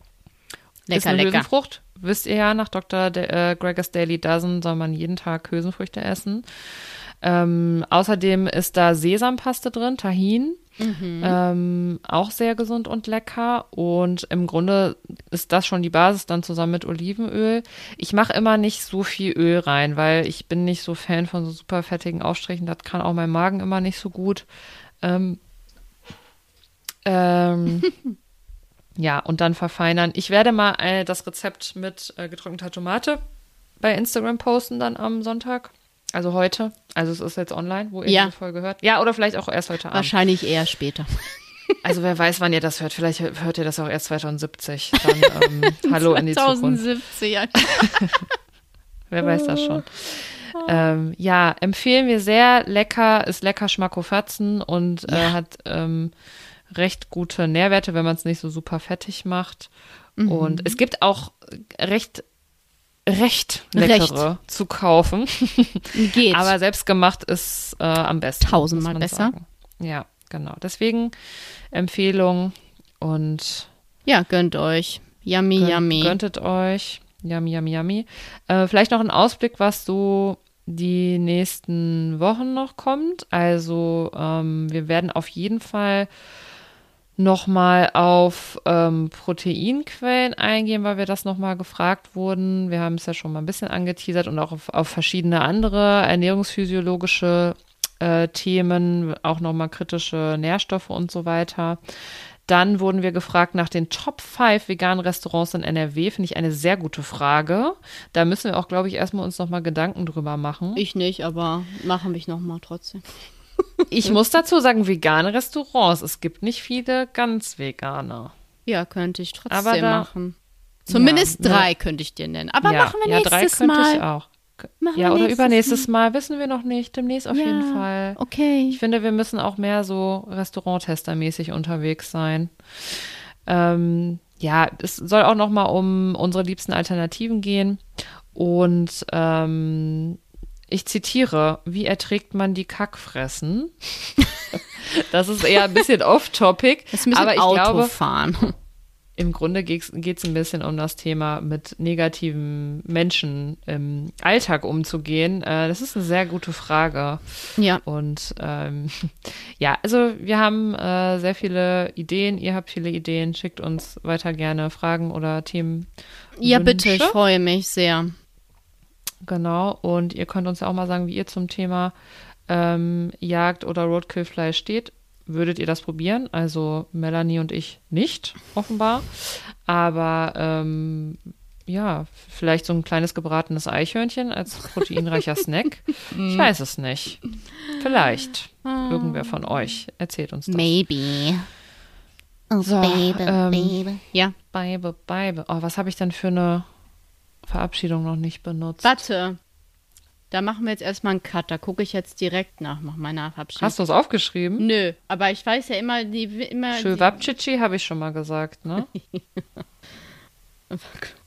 Speaker 1: Ist
Speaker 2: Lecker,
Speaker 1: eine
Speaker 2: lecker.
Speaker 1: Hülsenfrucht. Wisst ihr ja, nach Dr. De äh, Gregor's Daily Dozen soll man jeden Tag Hülsenfrüchte essen. Ähm, außerdem ist da Sesampaste drin, Tahin.
Speaker 2: Mhm.
Speaker 1: Ähm, auch sehr gesund und lecker. Und im Grunde ist das schon die Basis dann zusammen mit Olivenöl. Ich mache immer nicht so viel Öl rein, weil ich bin nicht so Fan von so super fettigen Aufstrichen. Das kann auch mein Magen immer nicht so gut. Ähm, ähm, ja, und dann verfeinern. Ich werde mal äh, das Rezept mit äh, getrockneter Tomate bei Instagram posten dann am Sonntag. Also heute. Also es ist jetzt online, wo ihr
Speaker 2: Ja.
Speaker 1: diese Folge hört. Ja, oder vielleicht auch erst heute Abend.
Speaker 2: Wahrscheinlich eher später.
Speaker 1: Also wer weiß, wann ihr das hört. Vielleicht hört ihr das auch erst 2070. Dann ähm, Hallo in die Zukunft.
Speaker 2: 2070.
Speaker 1: Wer weiß das schon. Ähm, ja, empfehlen wir sehr. Lecker, ist lecker Schmackofatzen und äh, hat ähm, recht gute Nährwerte, wenn man es nicht so super fettig macht.
Speaker 2: Mhm.
Speaker 1: Und es gibt auch recht, recht leckere
Speaker 2: Recht.
Speaker 1: zu kaufen.
Speaker 2: Geht.
Speaker 1: Aber selbstgemacht ist äh, am besten.
Speaker 2: Tausendmal besser.
Speaker 1: sagen. Ja, genau. Deswegen Empfehlung und
Speaker 2: ja, gönnt euch. Yummy,
Speaker 1: gönnt,
Speaker 2: yummy.
Speaker 1: gönntet euch. Yummy, yummy, yummy. Äh, vielleicht noch ein Ausblick, was so die nächsten Wochen noch kommt. Also ähm, wir werden auf jeden Fall nochmal auf ähm, Proteinquellen eingehen, weil wir das nochmal gefragt wurden. Wir haben es ja schon mal ein bisschen angeteasert und auch auf, auf verschiedene andere ernährungsphysiologische äh, Themen, auch nochmal kritische Nährstoffe und so weiter. Dann wurden wir gefragt nach den Top 5 veganen Restaurants in NRW. Finde ich eine sehr gute Frage. Da müssen wir auch, glaube ich, erstmal uns nochmal Gedanken drüber machen.
Speaker 2: Ich nicht, aber machen mich nochmal trotzdem.
Speaker 1: Ich muss dazu sagen, vegane Restaurants. Es gibt nicht viele ganz vegane.
Speaker 2: Ja, könnte ich trotzdem
Speaker 1: da-
Speaker 2: machen. Zumindest
Speaker 1: Ja,
Speaker 2: drei könnte ich dir nennen. Aber
Speaker 1: ja,
Speaker 2: machen wir
Speaker 1: ja, drei
Speaker 2: nächstes
Speaker 1: könnte
Speaker 2: Mal.
Speaker 1: ich auch.
Speaker 2: Machen
Speaker 1: ja, oder
Speaker 2: nächstes
Speaker 1: übernächstes Mal. wissen wir noch nicht. Demnächst auf
Speaker 2: Ja,
Speaker 1: jeden Fall.
Speaker 2: Okay.
Speaker 1: Ich finde, wir müssen auch mehr so Restauranttester-mäßig unterwegs sein. Ähm, ja, es soll auch noch mal um unsere liebsten Alternativen gehen. Und ähm, ich zitiere, wie erträgt man die Kackfressen? das ist eher ein bisschen off-topic. Aber ich
Speaker 2: Auto
Speaker 1: glaube,
Speaker 2: fahren.
Speaker 1: im Grunde geht es ein bisschen um das Thema, mit negativen Menschen im Alltag umzugehen. Äh, das ist eine sehr gute Frage.
Speaker 2: Ja.
Speaker 1: Und ähm, ja, also wir haben äh, sehr viele Ideen. Ihr habt viele Ideen. Schickt uns weiter gerne Fragen oder Themen.
Speaker 2: Ja, bitte, ich freue mich sehr.
Speaker 1: Genau. Und ihr könnt uns ja auch mal sagen, wie ihr zum Thema ähm, Jagd oder Roadkill-Fleisch steht. Würdet ihr das probieren? Also Melanie und ich nicht, offenbar. Aber ähm, ja, vielleicht so ein kleines gebratenes Eichhörnchen als proteinreicher Snack. Ich weiß es nicht. Vielleicht. Irgendwer von euch erzählt uns das.
Speaker 2: Maybe.
Speaker 3: Oh,
Speaker 1: So,
Speaker 3: baby,
Speaker 1: ähm,
Speaker 3: baby.
Speaker 2: Ja.
Speaker 1: Beibe, Beibe. Oh, was habe ich denn für eine Verabschiedung noch nicht benutzt?
Speaker 2: Warte. Da machen wir jetzt erstmal einen Cut. Da gucke ich jetzt direkt nach, nach meiner Verabschiedung.
Speaker 1: Hast du es aufgeschrieben?
Speaker 2: Nö, aber ich weiß ja immer, die immer.
Speaker 1: Schöwabchichi habe ich schon mal gesagt, ne?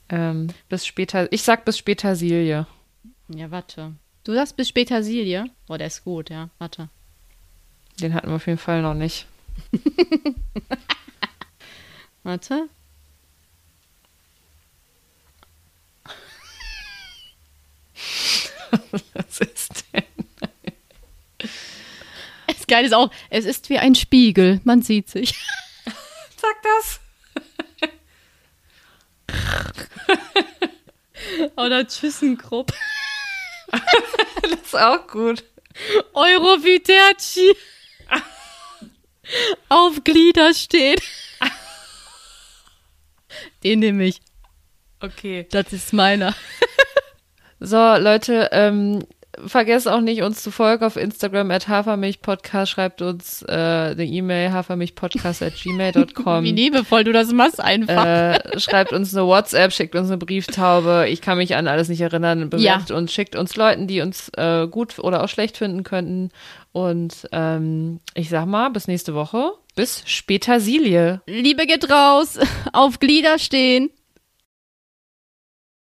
Speaker 1: ähm, bis später. Ich sag bis später Silje.
Speaker 2: Ja, warte. Du sagst bis später Silje? Oh, der ist gut, ja. Warte.
Speaker 1: Den hatten wir auf jeden Fall noch nicht.
Speaker 2: Warte.
Speaker 1: Was ist denn?
Speaker 2: Das Geile ist auch, es ist wie ein Spiegel. Man sieht sich.
Speaker 1: Sag das.
Speaker 2: Oder ThyssenKrupp.
Speaker 1: Das ist auch gut.
Speaker 2: Euroviterci. Auf Glieder steht. Den nehme ich.
Speaker 1: Okay.
Speaker 2: Das ist meiner.
Speaker 1: So, Leute, ähm, vergesst auch nicht, uns zu folgen auf Instagram at Hafermilchpodcast. Schreibt uns äh, eine E-Mail hafermilchpodcast at gmail.com.
Speaker 2: Wie liebevoll du das machst einfach.
Speaker 1: äh, schreibt uns eine WhatsApp, schickt uns eine Brieftaube. Ich kann mich an alles nicht erinnern. Bewertet uns, schickt uns Leuten, die uns äh, gut oder auch schlecht finden könnten. Und ähm, ich sag mal, bis nächste Woche. Bis später, Silje.
Speaker 2: Liebe geht raus. Auf Glieder stehen.